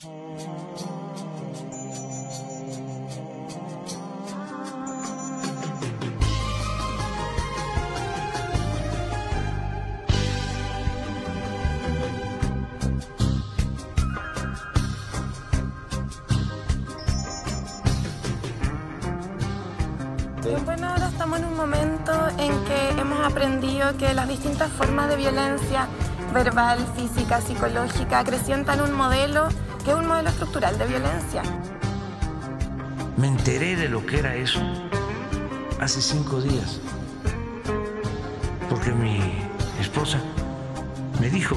Bueno, ahora estamos en un momento en que hemos aprendido que las distintas formas de violencia verbal, física, psicológica acrecientan un modelo es un modelo estructural de violencia. Me enteré de lo que era eso hace cinco días, porque mi esposa me dijo,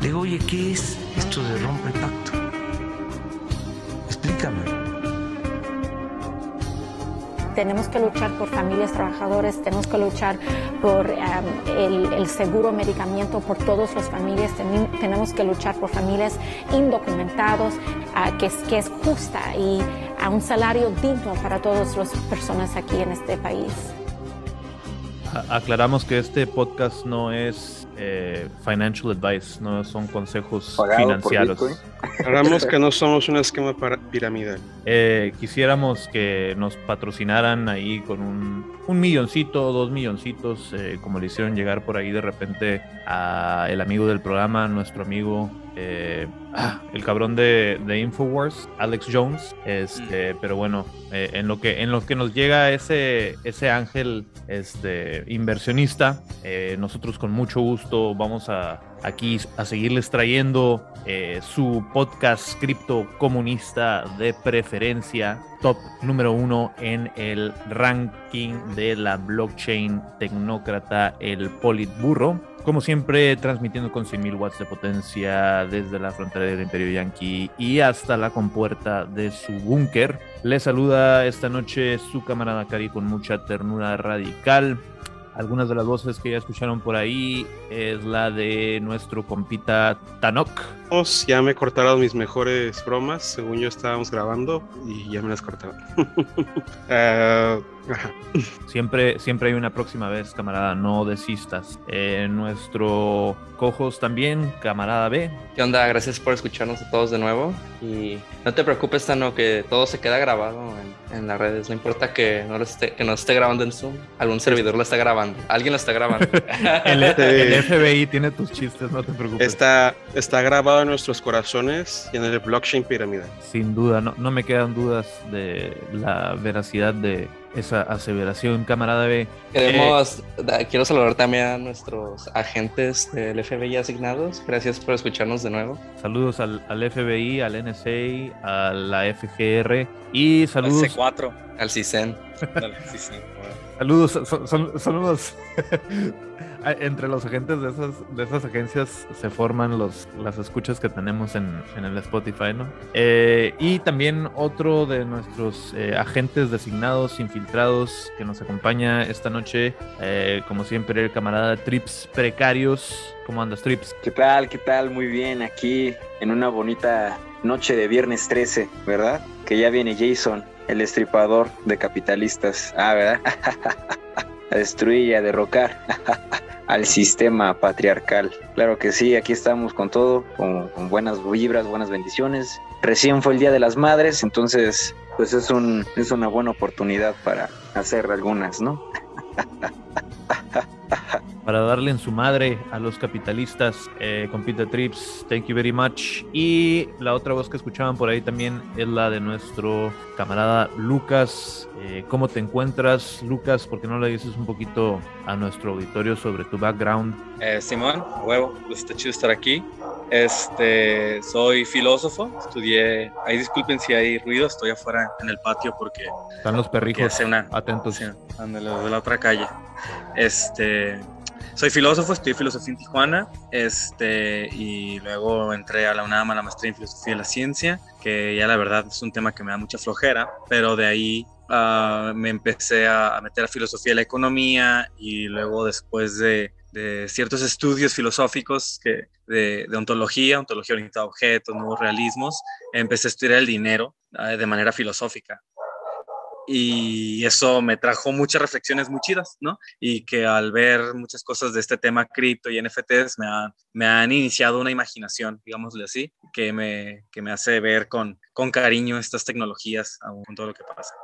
digo, oye, ¿qué es esto de rompe pacto? Tenemos que luchar por familias trabajadoras, tenemos que luchar por el, seguro medicamento por todas las familias, tenemos que luchar por familias indocumentados, uh, que, es, que es justa y a un salario digno para todas las personas aquí en este país. Aclaramos que este podcast no es eh, financial advice, no son consejos financieros. Hagamos que no somos un esquema piramidal. Eh, quisiéramos que nos patrocinaran ahí con un, un milloncito, dos milloncitos, eh, como le hicieron llegar por ahí de repente a el amigo del programa, nuestro amigo eh, ah, el cabrón de, de, Infowars, Alex Jones. Este, mm. pero bueno, eh, en lo que en lo que nos llega ese, ese ángel este, inversionista, eh, nosotros con mucho gusto vamos a aquí a seguirles trayendo su podcast cripto comunista de preferencia, top número uno en el ranking de la blockchain tecnócrata, el Politburro. Como siempre, transmitiendo con 100.000 watts de potencia desde la frontera del Imperio Yankee y hasta la compuerta de su búnker. Le saluda esta noche su camarada Cari con mucha ternura radical. Algunas de las voces que ya escucharon por ahí es la de nuestro compita Tanok. Ya me cortaron mis mejores bromas, según yo estábamos grabando, y ya me las cortaron. uh, Siempre, siempre hay una próxima vez, camarada, no desistas. Eh, nuestro Cojos también, camarada B. ¿Qué onda? Gracias por escucharnos a todos de nuevo. Y no te preocupes, Tano, que todo se queda grabado en, las redes. No importa que no, esté, que no esté grabando en Zoom. Algún servidor lo está grabando. Alguien lo está grabando. el, el, FBI tiene tus chistes, no te preocupes. Está, está grabado en nuestros corazones y en el blockchain piramidal. Sin duda, no, no me quedan dudas de la veracidad de esa aseveración, camarada B. Queremos, quiero saludar también a nuestros agentes del FBI asignados. Gracias por escucharnos de nuevo. Saludos al, al FBI, al NSA, a la FGR y saludos. Al C4, al CISEN. Saludos, son, son, unos entre los agentes de esas, de esas agencias se forman los, las escuchas que tenemos en, en el Spotify, ¿no? Eh, y también otro de nuestros eh, agentes designados, infiltrados, que nos acompaña esta noche, eh, como siempre, el camarada Trips Precarios. ¿Cómo andas, Trips? ¿Qué tal? ¿Qué tal? Muy bien, aquí en una bonita noche de viernes 13, ¿verdad? Que ya viene Jason el estripador de capitalistas. Ah, ¿verdad? a destruir y a derrocar al sistema patriarcal. Claro que sí, aquí estamos con todo, con, buenas vibras, buenas bendiciones. Recién fue el Día de las Madres, entonces pues es, un, es una buena oportunidad para hacer algunas, ¿no? para darle en su madre a los capitalistas. Eh, compite Trips, thank you very much. Y la otra voz que escuchaban por ahí también es la de nuestro camarada Lucas. Eh, ¿Cómo te encuentras, Lucas? ¿Por qué no le dices un poquito a nuestro auditorio sobre tu background? Eh, Simón, huevo, pues está chido estar aquí. Este, soy filósofo, estudié, ahí disculpen si hay ruido, estoy afuera en el patio porque... Están los perrijos atentos. Sí, de la otra calle. Este, soy filósofo, estudié filosofía en Tijuana, este, y luego entré a la UNAM a la maestría en filosofía de la ciencia, que ya la verdad es un tema que me da mucha flojera, pero de ahí uh, me empecé a, meter a filosofía de la economía y luego después de, de ciertos estudios filosóficos que, de, de, ontología, ontología orientada a objetos, nuevos realismos, empecé a estudiar el dinero uh, de manera filosófica. Y eso me trajo muchas reflexiones muy chidas, ¿no? Y que al ver muchas cosas de este tema cripto y NFTs me han, me han iniciado una imaginación, digámosle así, que me, que me hace ver con, con cariño estas tecnologías aún con todo lo que pasa.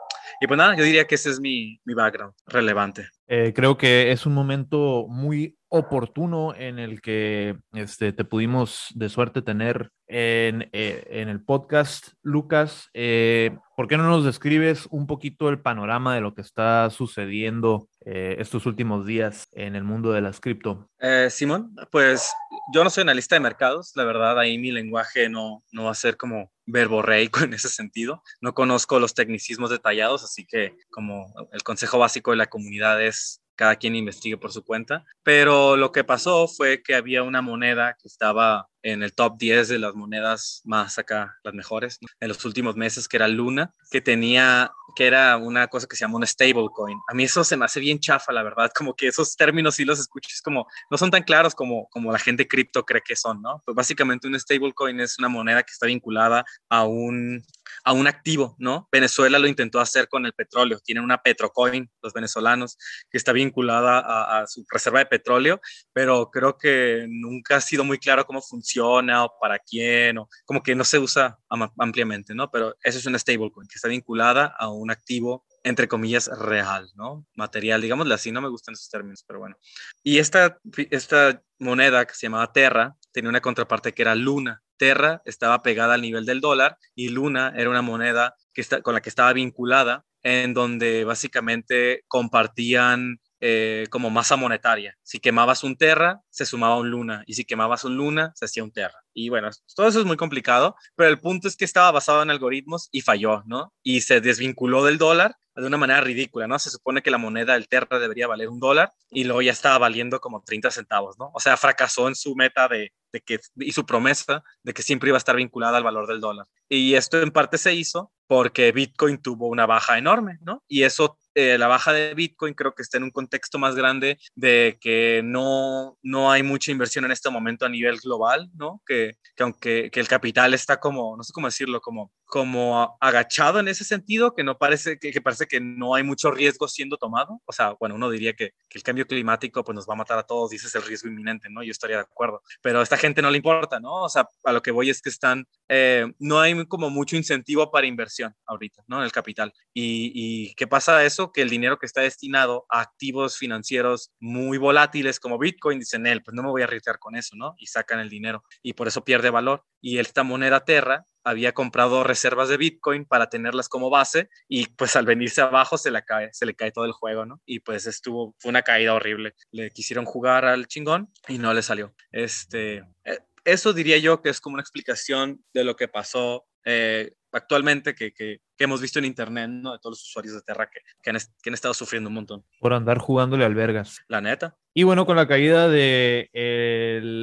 Y pues nada, yo diría que ese es mi, mi background relevante. Eh, creo que es un momento muy oportuno en el que este, te pudimos de suerte tener en, eh, en el podcast. Lucas, eh, ¿por qué no nos describes un poquito el panorama de lo que está sucediendo eh, estos últimos días en el mundo de las cripto? Eh, Simón, pues yo no soy analista de mercados, la verdad ahí mi lenguaje no, no va a ser como verborreico en ese sentido. No conozco los tecnicismos detallados, así que como el consejo básico de la comunidad es cada quien investigue por su cuenta. Pero lo que pasó fue que había una moneda que estaba en el top 10 de las monedas más acá, las mejores, en los últimos meses, que era Luna, que tenía, que era una cosa que se llama un stablecoin. A mí eso se me hace bien chafa, la verdad, como que esos términos sí los escuchas como, no son tan claros como, como la gente cripto cree que son, ¿no? Pues básicamente un stablecoin es una moneda que está vinculada a un, a un activo, ¿no? Venezuela lo intentó hacer con el petróleo, tienen una petrocoin, los venezolanos, que está vinculada a, a su reserva de petróleo, pero creo que nunca ha sido muy claro cómo funciona o para quién, o como que no se usa ampliamente, ¿no? Pero eso es una stablecoin que está vinculada a un activo entre comillas, real, ¿no? Material, digámosle así, no me gustan esos términos, pero bueno. Y esta, esta moneda que se llamaba Terra tenía una contraparte que era Luna. Terra estaba pegada al nivel del dólar y Luna era una moneda que está, con la que estaba vinculada, en donde básicamente compartían eh, como masa monetaria. Si quemabas un Terra, se sumaba un Luna, y si quemabas un Luna, se hacía un Terra. Y bueno, todo eso es muy complicado, pero el punto es que estaba basado en algoritmos y falló, ¿no? Y se desvinculó del dólar de una manera ridícula, ¿no? Se supone que la moneda del Terra debería valer un dólar y luego ya estaba valiendo como 30 centavos, ¿no? O sea, fracasó en su meta de, de que, y su promesa de que siempre iba a estar vinculada al valor del dólar. Y esto en parte se hizo porque Bitcoin tuvo una baja enorme, ¿no? Y eso eh, la baja de Bitcoin creo que está en un contexto más grande de que no, no hay mucha inversión en este momento a nivel global, ¿no? Que, que aunque que el capital está como, no sé cómo decirlo, como, como agachado en ese sentido, que no parece que, que parece que no hay mucho riesgo siendo tomado. O sea, bueno, uno diría que, que, el cambio climático pues nos va a matar a todos y ese es el riesgo inminente, ¿no? Yo estaría de acuerdo. Pero a esta gente no le importa, ¿no? O sea, a lo que voy es que están, eh, no hay como mucho incentivo para inversión ahorita, ¿no? El capital. ¿Y, y qué pasa eso? que el dinero que está destinado a activos financieros muy volátiles como Bitcoin, dicen él, pues no me voy a arriesgar con eso, ¿no? Y sacan el dinero y por eso pierde valor. Y esta moneda Terra había comprado reservas de Bitcoin para tenerlas como base y pues al venirse abajo se le cae, se le cae todo el juego, ¿no? Y pues estuvo, fue una caída horrible. Le quisieron jugar al chingón y no le salió. Este, eh, eso diría yo que es como una explicación de lo que pasó eh, actualmente que, que, que, hemos visto en internet, ¿no? De todos los usuarios de Terra que, que, han, que han estado sufriendo un montón. Por andar jugándole albergas. La neta. Y bueno, con la caída de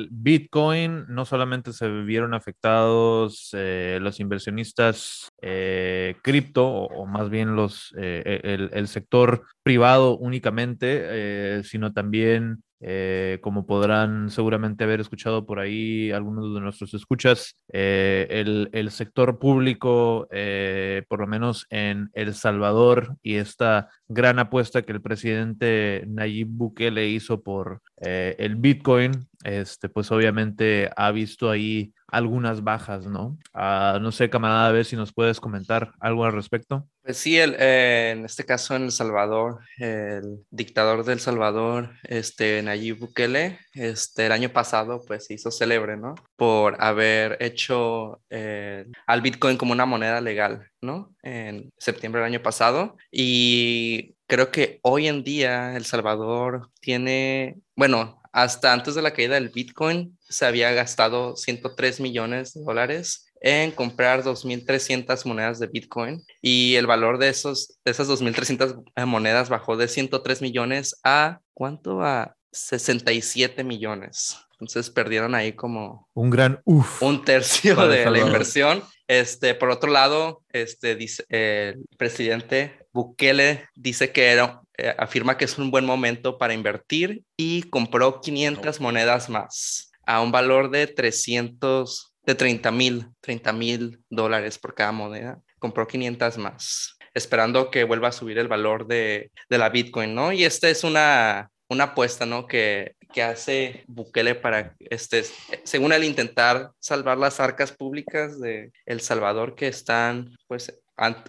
Bitcoin, no solamente se vieron afectados eh, los inversionistas eh, cripto, o, o, más bien los, eh, el, el, sector privado únicamente, sino también eh, como podrán seguramente haber escuchado por ahí algunos de nuestros escuchas, eh, el, el, sector público, eh, por lo menos en El Salvador, y esta gran apuesta que el presidente Nayib Bukele hizo por eh, el Bitcoin, este, pues obviamente ha visto ahí algunas bajas, ¿no? Uh, no sé, camarada, a ver si nos puedes comentar algo al respecto. Pues sí, el, eh, en este caso en El Salvador, el dictador del Salvador, este, Nayib Bukele, este, el año pasado pues se hizo célebre, ¿no? Por haber hecho eh, al Bitcoin como una moneda legal, ¿no? En septiembre del año pasado. Y creo que hoy en día El Salvador tiene, bueno, hasta antes de la caída del Bitcoin se había gastado 103 millones de dólares en comprar 2.300 monedas de Bitcoin y el valor de, esos, de esas 2.300 monedas bajó de 103 millones a, ¿cuánto? A 67 millones. Entonces perdieron ahí como un gran uff. Un tercio de la inversión. Este, por otro lado, este, dice, eh, el presidente Bukele dice que era, eh, afirma que es un buen momento para invertir y compró 500 oh. monedas más a un valor de 300, de 30 mil, 30 mil dólares por cada moneda. Compró 500 más. esperando que vuelva a subir el valor de, de la Bitcoin, ¿no? Y esta es una, una apuesta, ¿no? Que, que hace Bukele para, este, según él, intentar salvar las arcas públicas de El Salvador que están, pues,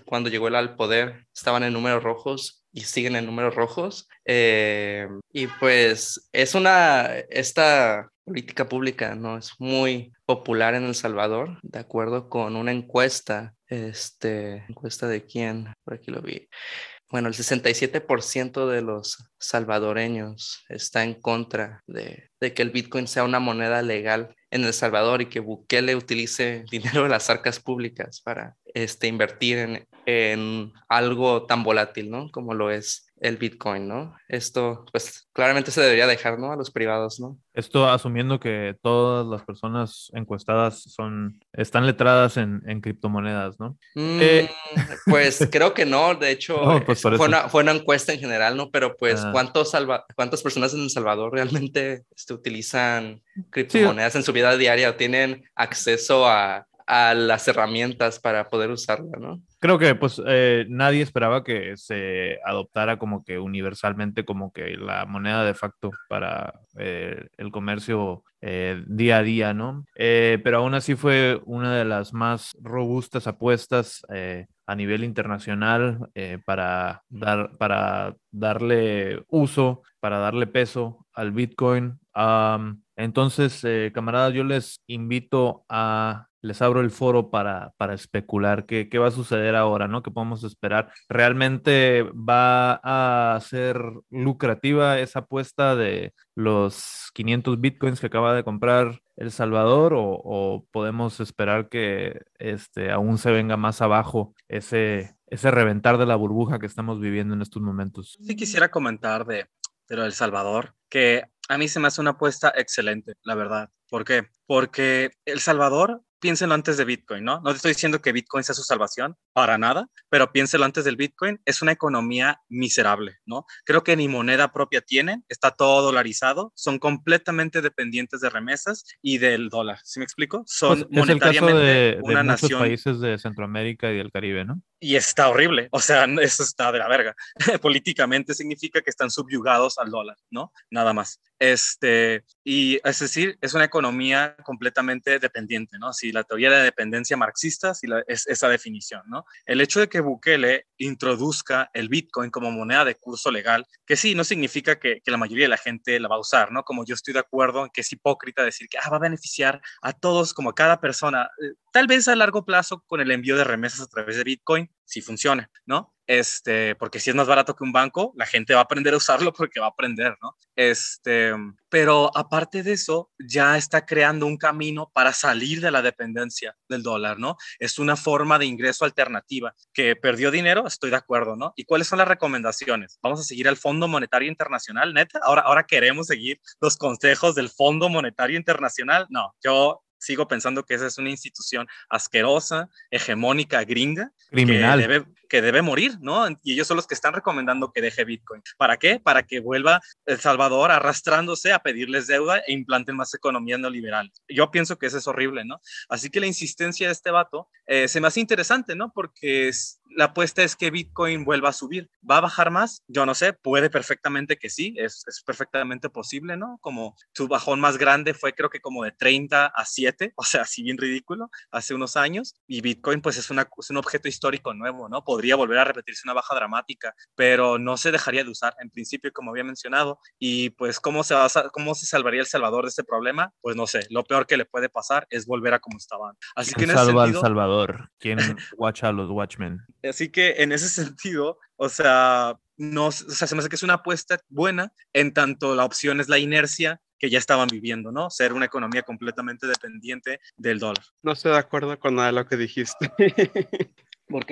cuando llegó él al poder, estaban en números rojos y siguen en números rojos. Eh, y pues es una, esta política pública, ¿no? Es muy popular en El Salvador, de acuerdo con una encuesta, este, encuesta de quién, por aquí lo vi. Bueno, el 67% de los salvadoreños está en contra de, que el Bitcoin sea una moneda legal en El Salvador y que Bukele utilice dinero de las arcas públicas para este, invertir en, en algo tan volátil, ¿no? Como lo es el Bitcoin, ¿no? Esto, pues claramente se debería dejar, ¿no? A los privados, ¿no? Esto asumiendo que todas las personas encuestadas son, están letradas en, en criptomonedas, ¿no? Mm, eh, pues creo que no, de hecho, pues fue, una, fue, una, encuesta en general, ¿no? Pero pues, ah. ¿cuántos salva ¿cuántas personas en El Salvador realmente este, utilizan criptomonedas en su vida diaria o tienen acceso a, a las herramientas para poder usarla, ¿no? Creo que pues eh, nadie esperaba que se adoptara como que universalmente como que la moneda de facto para eh, el comercio eh, día a día, ¿no? pero aún así fue una de las más robustas apuestas a nivel internacional para, dar, para darle uso, para darle peso al Bitcoin. entonces, camaradas, yo les invito a les abro el foro para, para especular qué, qué, va a suceder ahora, ¿no? ¿Qué podemos esperar? ¿Realmente va a ser lucrativa esa apuesta de los 500 bitcoins que acaba de comprar El Salvador o, podemos esperar que este, aún se venga más abajo ese, ese reventar de la burbuja que estamos viviendo en estos momentos? Sí quisiera comentar de, de El Salvador, que a mí se me hace una apuesta excelente, la verdad. ¿Por qué? Porque El Salvador piénsenlo antes de Bitcoin, ¿no? No te estoy diciendo que Bitcoin sea su salvación, para nada, pero piénselo antes del Bitcoin, es una economía miserable, ¿no? Creo que ni moneda propia tienen, está todo dolarizado, son completamente dependientes de remesas y del dólar, ¿sí me explico? Son pues monetariamente de, una nación. países de Centroamérica y del Caribe, ¿no? Y está horrible, o sea, eso está de la verga. Políticamente significa que están subyugados al dólar, ¿no? Nada más. Este, y es decir, es una economía completamente dependiente, ¿no? Si la teoría de dependencia marxista, si es esa definición, ¿no? El hecho de que Bukele introduzca el Bitcoin como moneda de curso legal, que sí, no significa que, la mayoría de la gente la va a usar, ¿no? Como yo estoy de acuerdo en que es hipócrita decir que ah, va a beneficiar a todos, como a cada persona, tal vez a largo plazo con el envío de remesas a través de Bitcoin, si funciona, ¿no? Este, porque si es más barato que un banco, la gente va a aprender a usarlo porque va a aprender, ¿no? Este, pero aparte de eso, ya está creando un camino para salir de la dependencia del dólar, ¿no? Es una forma de ingreso alternativa que perdió dinero, estoy de acuerdo, ¿no? ¿Y cuáles son las recomendaciones? Vamos a seguir al Fondo Monetario Internacional, neta. Ahora, ahora queremos seguir los consejos del Fondo Monetario Internacional. No, yo sigo pensando que esa es una institución asquerosa, hegemónica, gringa, criminal. Que debe, que debe morir, ¿no? Y ellos son los que están recomendando que deje Bitcoin. ¿Para qué? Para que vuelva El Salvador arrastrándose a pedirles deuda e implanten más economías neoliberales. Yo pienso que eso es horrible, ¿no? Así que la insistencia de este vato eh, se me hace interesante, ¿no? Porque es, la apuesta es que Bitcoin vuelva a subir. ¿Va a bajar más? Yo no sé, puede perfectamente que sí, es, es, perfectamente posible, ¿no? Como su bajón más grande fue creo que como de 30 a 7, o sea, así bien ridículo, hace unos años, y Bitcoin pues es, una, es un objeto histórico nuevo, ¿no? Podría volver a repetirse una baja dramática, pero no se dejaría de usar en principio, como había mencionado, y pues ¿cómo se, va a, cómo se salvaría El Salvador de este problema? Pues no sé, lo peor que le puede pasar es volver a como estaban. Así que en salva ese sentido, Salvador? ¿Quién watcha a los Watchmen? Así que en ese sentido, o sea, no, o sea, se me hace que es una apuesta buena en tanto la opción es la inercia que ya estaban viviendo, ¿no? Ser una economía completamente dependiente del dólar. No estoy de acuerdo con nada de lo que dijiste.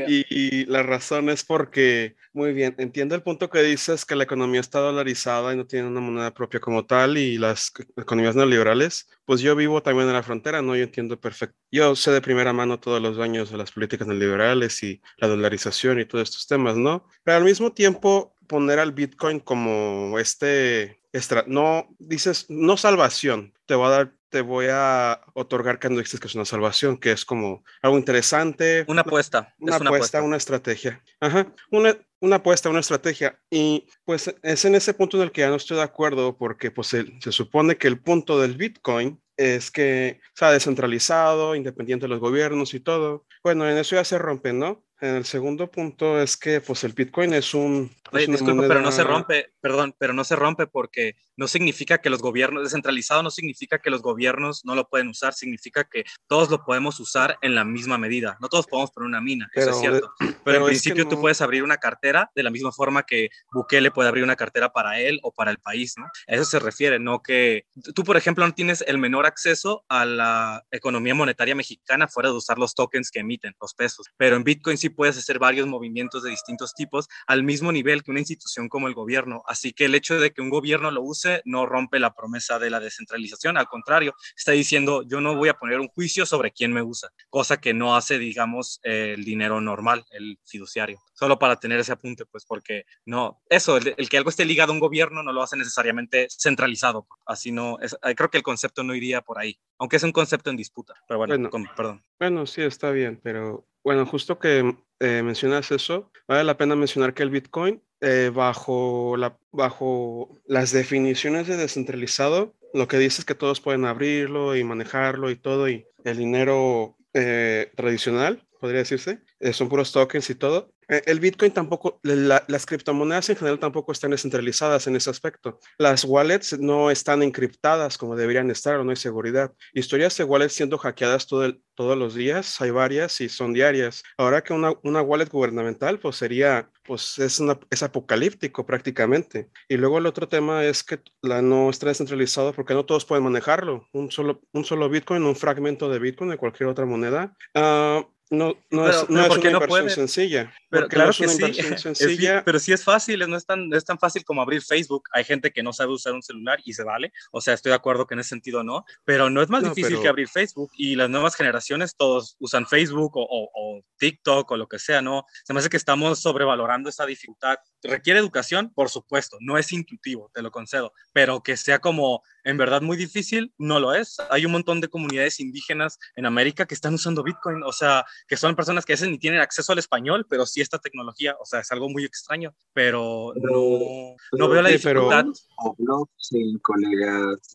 Y, la razón es porque, muy bien, entiendo el punto que dices que la economía está dolarizada y no tiene una moneda propia como tal y las economías neoliberales, pues yo vivo también en la frontera, ¿no? Yo entiendo perfecto. Yo sé de primera mano todos los daños de las políticas neoliberales y la dolarización y todos estos temas, ¿no? Pero al mismo tiempo, poner al Bitcoin como este, extra, no, dices, no salvación, te va a dar te voy a otorgar cuando dices que es una salvación, que es como algo interesante. Una apuesta. Una, apuesta, una estrategia. Ajá. Una, una apuesta, una estrategia. Y pues es en ese punto en el que ya no estoy de acuerdo porque pues se, se supone que el punto del Bitcoin es que sea descentralizado, independiente de los gobiernos y todo. Bueno, en eso ya se rompe, ¿no? En el segundo punto es que pues el Bitcoin es un... Oye, disculpa, pero no se rompe, perdón, pero no se rompe porque no significa que los gobiernos, descentralizado no significa que los gobiernos no lo pueden usar, significa que todos lo podemos usar en la misma medida. No todos podemos poner una mina, eso es cierto. Pero, en principio tú puedes abrir una cartera de la misma forma que Bukele puede abrir una cartera para él o para el país, ¿no? A eso se refiere, no que tú, por ejemplo, no tienes el menor acceso a la economía monetaria mexicana fuera de usar los tokens que emiten, los pesos. Pero en Bitcoin sí puedes hacer varios movimientos de distintos tipos al mismo nivel que una institución como el gobierno. Así que el hecho de que un gobierno lo use no rompe la promesa de la descentralización, al contrario, está diciendo yo no voy a poner un juicio sobre quién me usa, cosa que no hace, digamos, el dinero normal, el fiduciario. Solo para tener ese apunte, pues porque no, eso, el, que algo esté ligado a un gobierno no lo hace necesariamente centralizado. Así no, es, creo que el concepto no iría por ahí, aunque es un concepto en disputa. Pero bueno, perdón. Bueno, sí, está bien, pero bueno, justo que eh, mencionas eso, vale la pena mencionar que el Bitcoin, eh, bajo, la, bajo las definiciones de descentralizado, lo que dice es que todos pueden abrirlo y manejarlo y todo, y el dinero eh, tradicional, podría decirse, son puros tokens y todo, eh, el Bitcoin tampoco, las criptomonedas en general tampoco están descentralizadas en ese aspecto. Las wallets no están encriptadas como deberían estar o no hay seguridad. Historias de wallets siendo hackeadas todo todos los días, hay varias y son diarias. Ahora que una, una wallet gubernamental, pues sería, pues es, es apocalíptico prácticamente. Y luego el otro tema es que la no está descentralizado porque no todos pueden manejarlo. Un solo, un solo Bitcoin, un fragmento de Bitcoin de cualquier otra moneda. Uh, no, no es, no es una inversión sencilla. Pero claro que sí. Sencilla. pero sí es fácil, no es, tan, es tan fácil como abrir Facebook. Hay gente que no sabe usar un celular y se vale. O sea, estoy de acuerdo que en ese sentido no. Pero no es más difícil que abrir Facebook. Y las nuevas generaciones todos usan Facebook o, o, TikTok o lo que sea, ¿no? Se me hace que estamos sobrevalorando esa dificultad. ¿Requiere educación? Por supuesto. No es intuitivo, te lo concedo. Pero que sea como en verdad muy difícil, no lo es. Hay un montón de comunidades indígenas en América que están usando Bitcoin. O sea, que son personas que a veces ni tienen acceso al español, pero sí esta tecnología. O sea, es algo muy extraño, pero no, no veo la dificultad. O blockchain, colegas,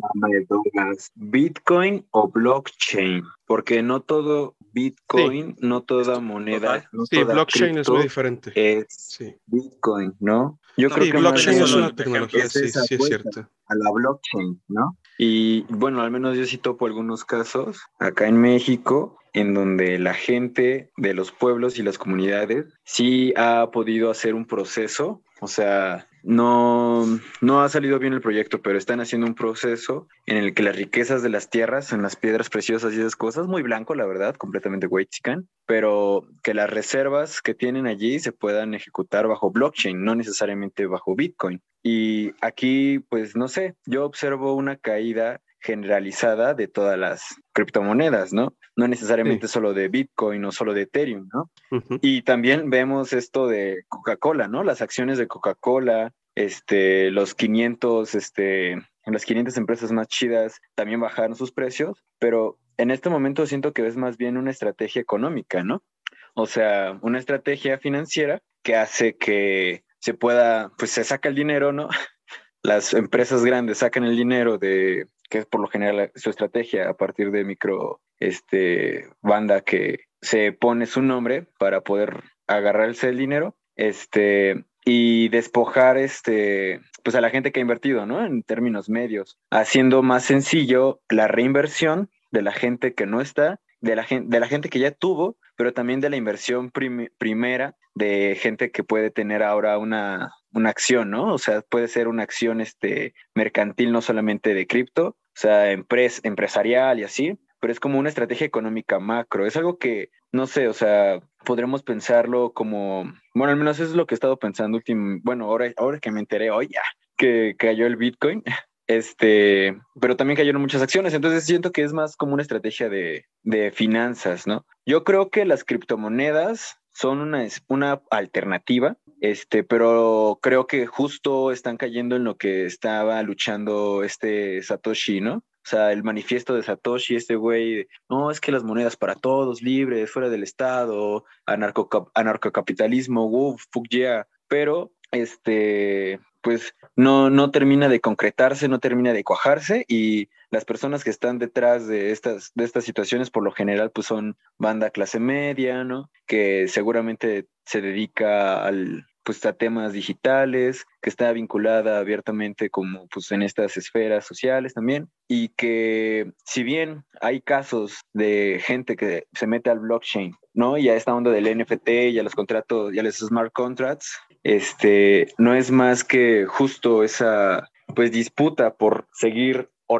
Bitcoin o blockchain, porque no todo Bitcoin, no toda moneda. sí, blockchain es muy diferente. Es Bitcoin, ¿no? Yo creo que blockchain es una tecnología, sí, sí es cierto. A la blockchain, ¿no? Y bueno, al menos yo sí topo algunos casos acá en México en donde la gente de los pueblos y las comunidades sí ha podido hacer un proceso, o sea, no, no ha salido bien el proyecto, pero están haciendo un proceso en el que las riquezas de las tierras, en las piedras preciosas y esas cosas, muy blanco, la verdad, completamente chican, pero que las reservas que tienen allí se puedan ejecutar bajo blockchain, no necesariamente bajo Bitcoin. Y aquí, pues no sé, yo observo una caída generalizada de todas las criptomonedas, ¿no? No necesariamente solo de Bitcoin o solo de Ethereum, ¿no? Y también vemos esto de Coca-Cola, ¿no? Las acciones de Coca-Cola, este, los 500, este, las 500 empresas más chidas también bajaron sus precios, pero en este momento siento que es más bien una estrategia económica, ¿no? O sea, una estrategia financiera que hace que se pueda, pues se saca el dinero, ¿no? Las empresas grandes sacan el dinero de que es por lo general su estrategia a partir de micro este, banda que se pone su nombre para poder agarrarse el dinero este, y despojar este, pues a la gente que ha invertido, ¿no? En términos medios, haciendo más sencillo la reinversión de la gente que no está, de la gente, de la gente que ya tuvo, pero también de la inversión primera de gente que puede tener ahora una, una acción, ¿no? O sea, puede ser una acción este, mercantil, no solamente de cripto, o sea, empresarial y así, pero es como una estrategia económica macro. Es algo que, no sé, o sea, podremos pensarlo como, bueno, al menos eso es lo que he estado pensando último, bueno, ahora, ahora que me enteré hoy que cayó el Bitcoin, este, pero también cayeron muchas acciones, entonces siento que es más como una estrategia de, de finanzas, ¿no? Yo creo que las criptomonedas son una, una alternativa, este, pero creo que justo están cayendo en lo que estaba luchando este Satoshi, ¿no? O sea, el manifiesto de Satoshi, este güey, no, es que las monedas para todos, libres, fuera del Estado, anarco, anarcocapitalismo, uff, fuck yeah. Pero, este, pues no, no termina de concretarse, no termina de cuajarse y las personas que están detrás de estas, de estas situaciones por lo general pues son banda clase media, ¿no? Que seguramente se dedica al, pues a temas digitales, que está vinculada abiertamente como pues en estas esferas sociales también y que si bien hay casos de gente que se mete al blockchain, ¿no? Y a esta onda del NFT y a los contratos y los smart contracts, este no es más que justo esa pues disputa por seguir o,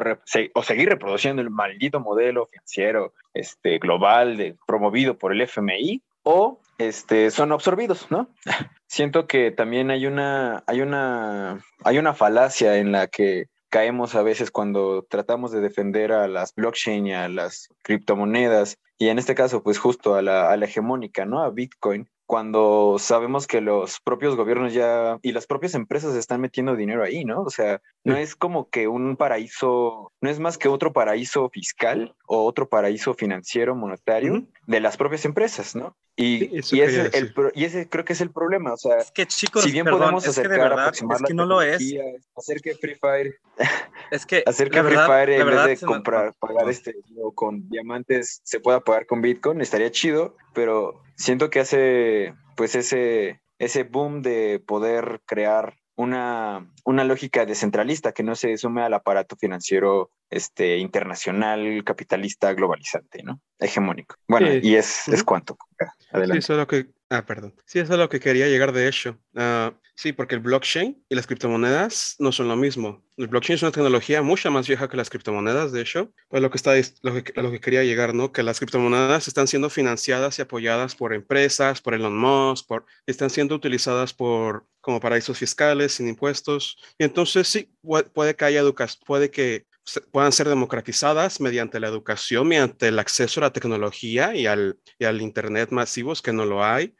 o, seguir reproduciendo el maldito modelo financiero este, global de, promovido por el FMI o este, son absorbidos, ¿no? Siento que también hay una, hay una, hay una falacia en la que caemos a veces cuando tratamos de defender a las blockchain y a las criptomonedas, y en este caso, pues justo a la, a la hegemónica, ¿no? A Bitcoin, cuando sabemos que los propios gobiernos ya y las propias empresas están metiendo dinero ahí, ¿no? O sea, no es como que un paraíso, no es más que otro paraíso fiscal o otro paraíso financiero monetario de las propias empresas, ¿no? Y, y, ese, el, y, ese, creo que es el problema, o sea, es que chicos, si bien podemos acercar, que verdad, es que no lo es. hacer que Free Fire, es que hacer que Free Fire en vez de comprar, pagar este con diamantes se pueda pagar con Bitcoin, estaría chido, pero siento que hace pues ese, ese boom de poder crear una, una lógica descentralista que no se sume al aparato financiero este, internacional, capitalista, globalizante, ¿no? Hegemónico. Bueno, y es, es cuanto. Adelante. Sí, eso es lo que, ah, perdón. Sí, eso es lo que quería llegar de hecho. Uh, sí, porque el blockchain y las criptomonedas no son lo mismo. El blockchain es una tecnología mucho más vieja que las criptomonedas, de hecho. Pues lo que, está, lo que, lo que quería llegar, ¿no? Que las criptomonedas están siendo financiadas y apoyadas por empresas, por Elon Musk, por, están siendo utilizadas por, como paraísos fiscales, sin impuestos. Y entonces sí, puede que haya educación, puede que puedan ser democratizadas mediante la educación, mediante el acceso a la tecnología y al, y al Internet masivos, que no lo hay,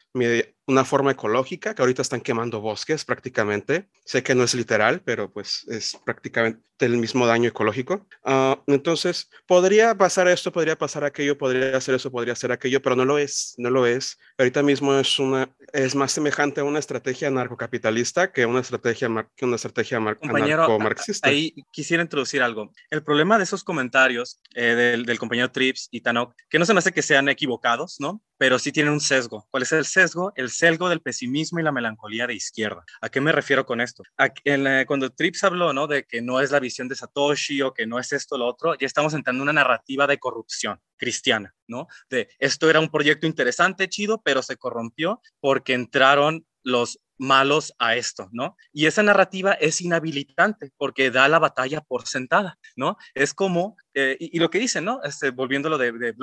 una forma ecológica, que ahorita están quemando bosques prácticamente. Sé que no es literal, pero pues es prácticamente el mismo daño ecológico. Ah, entonces, podría pasar esto, podría pasar aquello, podría hacer eso, podría hacer aquello, pero no lo es, no lo es. Ahorita mismo es, una, es más semejante a una estrategia narcocapitalista que una estrategia, que una estrategia marxista Ahí quisiera introducir algo. El problema de esos comentarios eh, del, del compañero Trips y Tanok, que no se me hace que sean equivocados, ¿no? Pero sí tienen un sesgo. ¿Cuál es el sesgo? El sesgo del pesimismo y la melancolía de izquierda. ¿A qué me refiero con esto? cuando Trips habló, ¿no? De que no es la visión de Satoshi o que no es esto lo otro, ya estamos entrando en una narrativa de corrupción cristiana, ¿no? De esto era un proyecto interesante, chido, pero se corrompió porque entraron los malos a esto, ¿no? Y esa narrativa es inhabilitante porque da la batalla por sentada, ¿no? Es como, eh, y, lo que dicen, ¿no? Este, volviendo lo de, de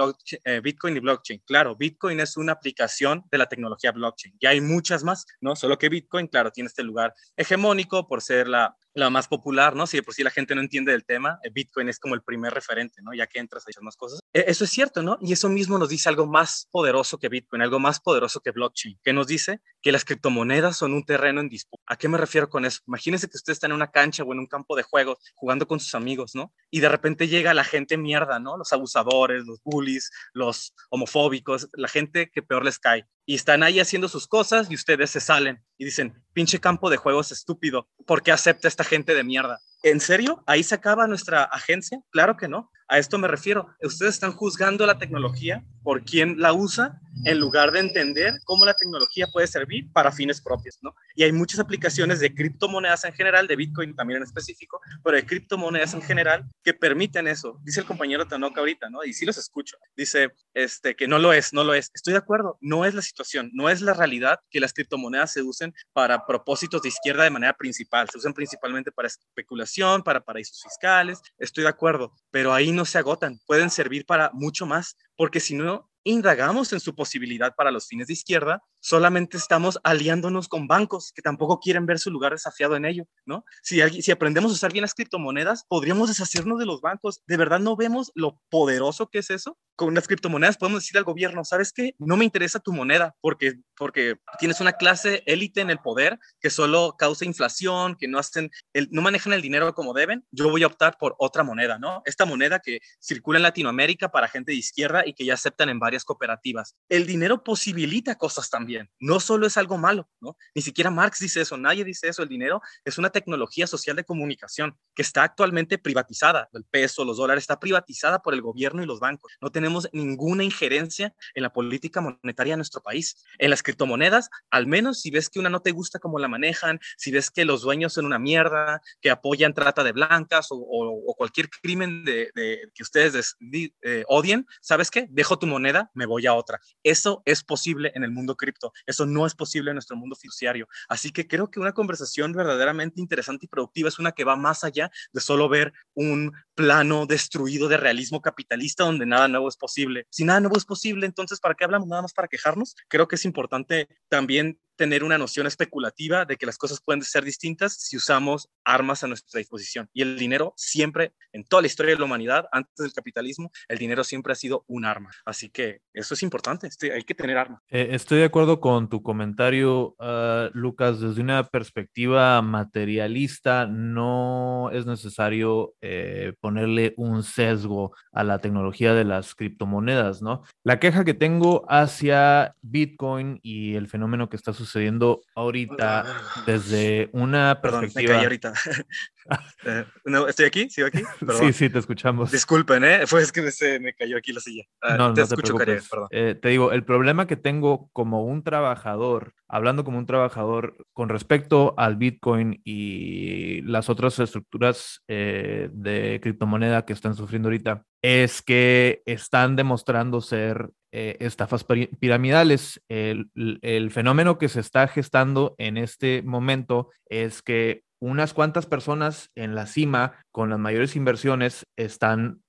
eh, Bitcoin y blockchain. Claro, Bitcoin es una aplicación de la tecnología blockchain. Y hay muchas más, ¿no? Solo que Bitcoin, claro, tiene este lugar hegemónico por ser la, la más popular, ¿no? Si de por sí la gente no entiende del tema, eh, Bitcoin es como el primer referente, ¿no? Ya que entras a esas más cosas. E, eso es cierto, ¿no? Y eso mismo nos dice algo más poderoso que Bitcoin, algo más poderoso que blockchain, que nos dice que las criptomonedas son un terreno en disputa. ¿A qué me refiero con eso? Imagínense que usted está en una cancha o en un campo de juego jugando con sus amigos, ¿no? Y de repente llega la gente mierda, ¿no? Los abusadores, los bullies, los homofóbicos, la gente que peor les cae y están ahí haciendo sus cosas y ustedes se salen y dicen, pinche campo de juegos estúpido, ¿por qué acepta esta gente de mierda? ¿En serio? ¿Ahí se acaba nuestra agencia? Claro que no. A esto me refiero. Ustedes están juzgando la tecnología por quién la usa en lugar de entender cómo la tecnología puede servir para fines propios, ¿no? Y hay muchas aplicaciones de criptomonedas en general, de Bitcoin también en específico, pero de criptomonedas en general que permiten eso. Dice el compañero Tanoka ahorita, ¿no? Y sí los escucho. Dice este, que no lo es, no lo es. Estoy de acuerdo, no es la situación, no es la realidad que las criptomonedas se usen para propósitos de izquierda de manera principal. Se usan principalmente para especulación, para paraísos fiscales. Estoy de acuerdo, pero ahí no se agotan. Pueden servir para mucho más, porque si no indagamos en su posibilidad para los fines de izquierda, solamente estamos aliándonos con bancos que tampoco quieren ver su lugar desafiado en ello, ¿no? Si, si aprendemos a usar bien las criptomonedas, podríamos deshacernos de los bancos. ¿De verdad no vemos lo poderoso que es eso? Con las criptomonedas podemos decir al gobierno, ¿sabes qué? No me interesa tu moneda porque, porque tienes una clase élite en el poder que solo causa inflación, que no, hacen el, no manejan el dinero como deben. Yo voy a optar por otra moneda, ¿no? Esta moneda que circula en Latinoamérica para gente de izquierda y que ya aceptan en varias cooperativas. El dinero posibilita cosas también, no solo es algo malo. Ni siquiera Marx dice eso, nadie dice eso, el dinero es una tecnología social de comunicación que está actualmente privatizada, el peso, los dólares, está privatizada por el gobierno y los bancos. No tenemos ninguna injerencia en la política monetaria de nuestro país. En las criptomonedas, al menos si ves que una no te gusta cómo la manejan, si ves que los dueños son una mierda, que apoyan trata de blancas o, cualquier crimen que ustedes eh, odien, ¿sabes qué? Dejo tu moneda, me voy a otra. Eso es posible en el mundo cripto. Eso no es posible en nuestro mundo fiduciario. Así que creo que una conversación verdaderamente interesante y productiva es una que va más allá de solo ver un plano destruido de realismo capitalista donde nada nuevo es posible. Si nada nuevo es posible, entonces ¿para qué hablamos? Nada más para quejarnos. Creo que es importante también tener una noción especulativa de que las cosas pueden ser distintas si usamos armas a nuestra disposición. Y el dinero siempre, en toda la historia de la humanidad, antes del capitalismo, el dinero siempre ha sido un arma. Así que eso es importante, este, hay que tener armas. Eh, estoy de acuerdo con tu comentario, uh, Lucas. Desde una perspectiva materialista, no es necesario eh, ponerle un sesgo a la tecnología de las criptomonedas, ¿no? La queja que tengo hacia Bitcoin y el fenómeno que está sucediendo ahorita desde una perspectiva. Perdón, me ahorita. Eh, ¿Estoy aquí? ¿Sigo aquí? Sí, sí, te escuchamos. Disculpen, ¿eh? Fue es que se me cayó aquí la silla. Ah, no, te no escucho, te perdón. Eh, te digo, el problema que tengo como un trabajador, hablando como un trabajador con respecto al Bitcoin y las otras estructuras eh, de criptomoneda que están sufriendo ahorita, es que están demostrando ser eh, estafas piramidales. El, el, fenómeno que se está gestando en este momento es que unas cuantas personas en la cima con las mayores inversiones están,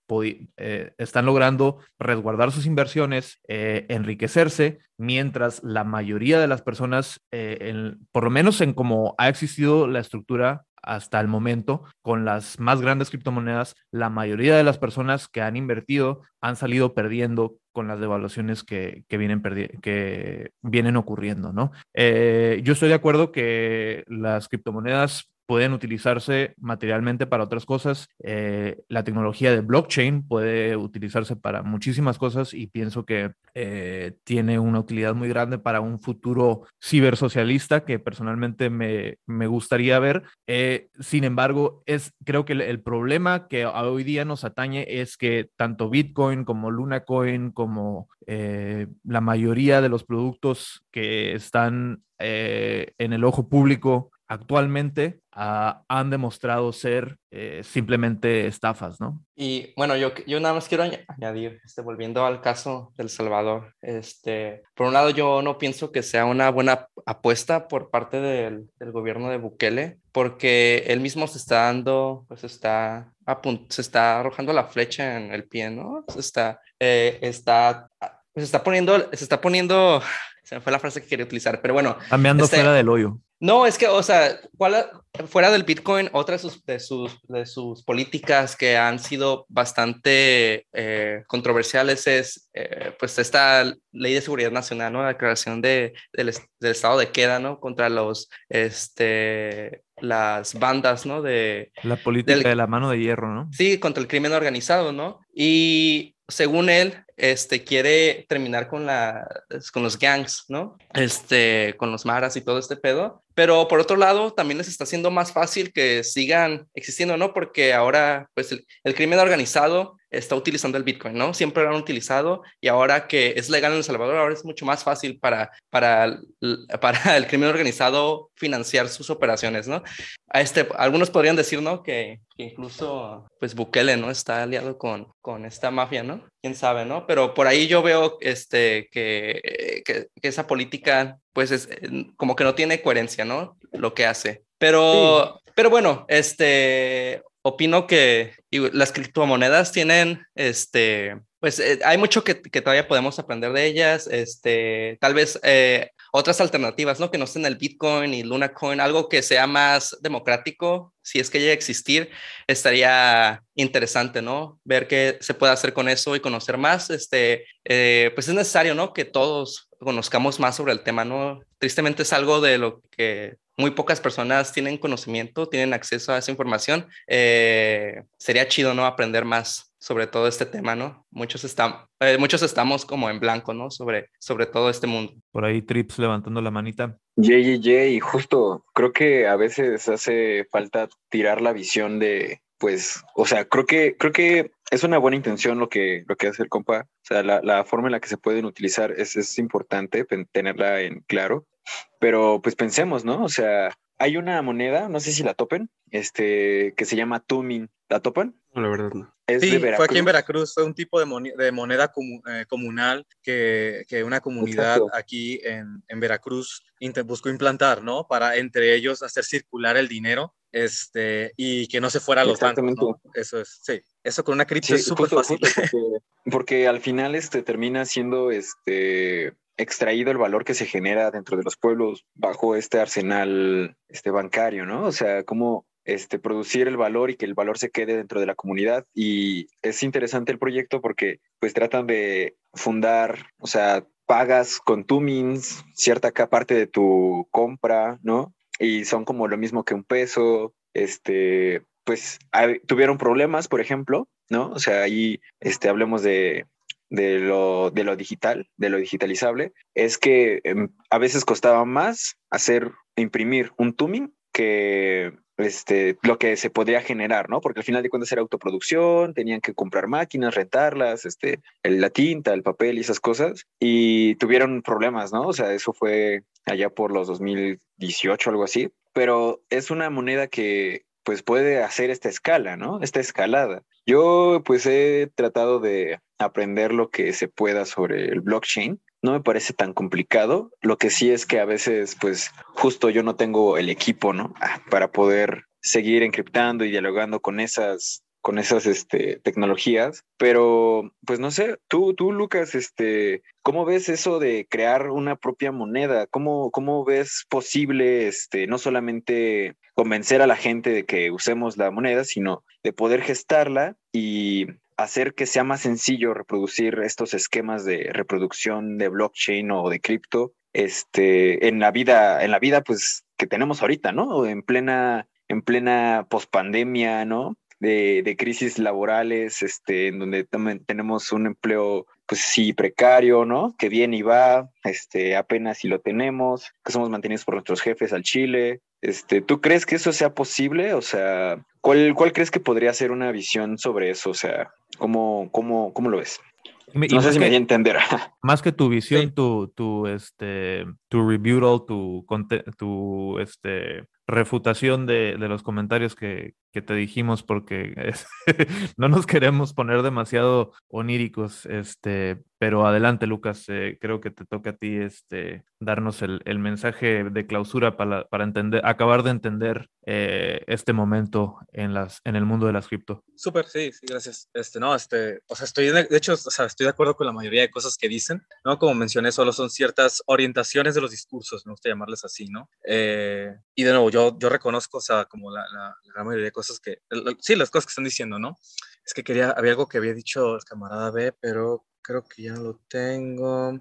eh, están logrando resguardar sus inversiones, eh, enriquecerse, mientras la mayoría de las personas, por lo menos en cómo ha existido la estructura hasta el momento con las más grandes criptomonedas, la mayoría de las personas que han invertido han salido perdiendo con las devaluaciones que, vienen, que vienen ocurriendo, ¿no? Eh, yo estoy de acuerdo que las criptomonedas pueden utilizarse materialmente para otras cosas. Eh, la tecnología de blockchain puede utilizarse para muchísimas cosas y pienso que eh, tiene una utilidad muy grande para un futuro cibersocialista que personalmente me, gustaría ver. Eh, sin embargo, es, creo que el, problema que hoy día nos atañe es que tanto Bitcoin como Luna Coin, como la mayoría de los productos que están en el ojo público actualmente ah, han demostrado ser eh, simplemente estafas, ¿no? Y bueno, yo, nada más quiero añadir, este, volviendo al caso del Salvador, este, por un lado yo no pienso que sea una buena apuesta por parte del, gobierno de Bukele, porque él mismo se está dando, pues está, se está arrojando la flecha en el pie, ¿no? Está, eh, está, se está poniendo, se está poniendo, se me fue la frase que quería utilizar, pero bueno. Cambiando este, fuera del hoyo. No, es que, o sea, fuera del Bitcoin, otra de sus, de sus, políticas que han sido bastante eh, controversiales es, eh, pues, esta ley de seguridad nacional, ¿no? La creación de, del, estado de queda, ¿no? Contra los, este, las bandas, ¿no? De, la política de la mano de hierro, ¿no? Sí, contra el crimen organizado, ¿no? Y según él, este, quiere terminar con, la, con los gangs, ¿no? Este, con los maras y todo este pedo. Pero por otro lado, también les está haciendo más fácil que sigan existiendo, ¿no? Porque ahora, pues, el crimen organizado está utilizando el Bitcoin, ¿no? Siempre lo han utilizado y ahora que es legal en El Salvador, ahora es mucho más fácil para, para, para el crimen organizado financiar sus operaciones, ¿no? A este, algunos podrían decir, ¿no? Que, incluso, pues, Bukele, ¿no? Está aliado con, con esta mafia, ¿no? Quién sabe, ¿no? Pero por ahí yo veo este, que, que, esa política, pues, es como que no tiene coherencia, ¿no? Lo que hace. Pero, pero bueno, este, opino que las criptomonedas tienen, este, pues eh, hay mucho que, todavía podemos aprender de ellas. Este, tal vez eh, otras alternativas, ¿no? Que no estén el Bitcoin y Luna Coin, algo que sea más democrático, si es que llega a existir, estaría interesante, ¿no? Ver qué se puede hacer con eso y conocer más. Este, eh, pues es necesario, ¿no? Que todos conozcamos más sobre el tema, ¿no? Tristemente es algo de lo que muy pocas personas tienen conocimiento, tienen acceso a esa información. Eh, sería chido, ¿no? Aprender más sobre todo este tema, ¿no? Muchos, están, eh, muchos estamos como en blanco, ¿no? Sobre, sobre todo este mundo. Por ahí Trips levantando la manita. Ye, y justo creo que a veces hace falta tirar la visión de, pues, o sea, creo que, creo que es una buena intención lo que, lo que hace el compa. O sea, la, la forma en la que se pueden utilizar es, es importante tenerla en claro. Pero pues pensemos, ¿no? O sea, hay una moneda, no sé si la topen, este, que se llama Tumin. ¿La topan? No, la verdad no. sí, fue aquí en Veracruz, fue un tipo de, moneda, eh, comunal que, una comunidad aquí en, Veracruz buscó implantar, ¿no? Para entre ellos hacer circular el dinero este, y que no se fuera a los bancos. Eso es, sí. Eso con una cripto es súper fácil. Porque, al final este, termina siendo este, extraído el valor que se genera dentro de los pueblos bajo este arsenal este, bancario, ¿no? O sea, cómo este, producir el valor y que el valor se quede dentro de la comunidad. Y es interesante el proyecto porque pues tratan de fundar, o sea, pagas con tu means cierta parte de tu compra, ¿no? Y son como lo mismo que un peso, este, pues tuvieron problemas, por ejemplo, ¿no? O sea, ahí este, hablemos de, de, lo, de lo digital, de lo digitalizable, es que em, a veces costaba más hacer, imprimir un tuning que este, lo que se podría generar, ¿no? Porque al final de cuentas era autoproducción, tenían que comprar máquinas, rentarlas, este, la tinta, el papel y esas cosas, y tuvieron problemas, ¿no? O sea, eso fue allá por los 2018, algo así, pero es una moneda que pues puede hacer esta escala, ¿no? Esta escalada. Yo pues he tratado de aprender lo que se pueda sobre el blockchain no me parece tan complicado. Lo que sí es que a veces, pues, justo yo no tengo el equipo, ¿no? Ah, para poder seguir encriptando y dialogando con esas con esas este, tecnologías, pero pues no sé, tú, tú Lucas, este, ¿cómo ves eso de crear una propia moneda? ¿Cómo, cómo ves posible este, no solamente convencer a la gente de que usemos la moneda, sino de poder gestarla y hacer que sea más sencillo reproducir estos esquemas de reproducción de blockchain o de cripto este, en la vida, en la vida pues que tenemos ahorita, ¿no? En plena, en plena pospandemia, ¿no? De, de, crisis laborales, este, en donde también tenemos un empleo, pues sí, precario, ¿no? Que viene y va, este, apenas si lo tenemos, que somos mantenidos por nuestros jefes al Chile. Este, ¿Tú crees que eso sea posible? O sea, ¿cuál, ¿cuál crees que podría ser una visión sobre eso? O sea, ¿Cómo, cómo, cómo lo ves? no sé si me voy a entender. Más que tu visión, tu, tu, este, tu rebuttal, tu, tu este, refutación de, de los comentarios que, que, te dijimos, porque no nos queremos poner demasiado oníricos, este, pero adelante, Lucas, eh, creo que te toca a ti este, darnos el, el mensaje de clausura para, para, entender, acabar de entender eh, este momento en, las, en el mundo de las cripto. Súper, sí, sí, gracias. Este, no, este, o sea, estoy, de, hecho, o sea, estoy de acuerdo con la mayoría de cosas que dicen, ¿no? Como mencioné, solo son ciertas orientaciones de los discursos, me gusta llamarles así, ¿no? Eh, y de nuevo, yo, yo reconozco, o sea, como la, la, la, mayoría de cosas que, sí, las cosas que están diciendo, ¿no? Es que quería, había algo que había dicho el camarada B, pero creo que ya lo tengo.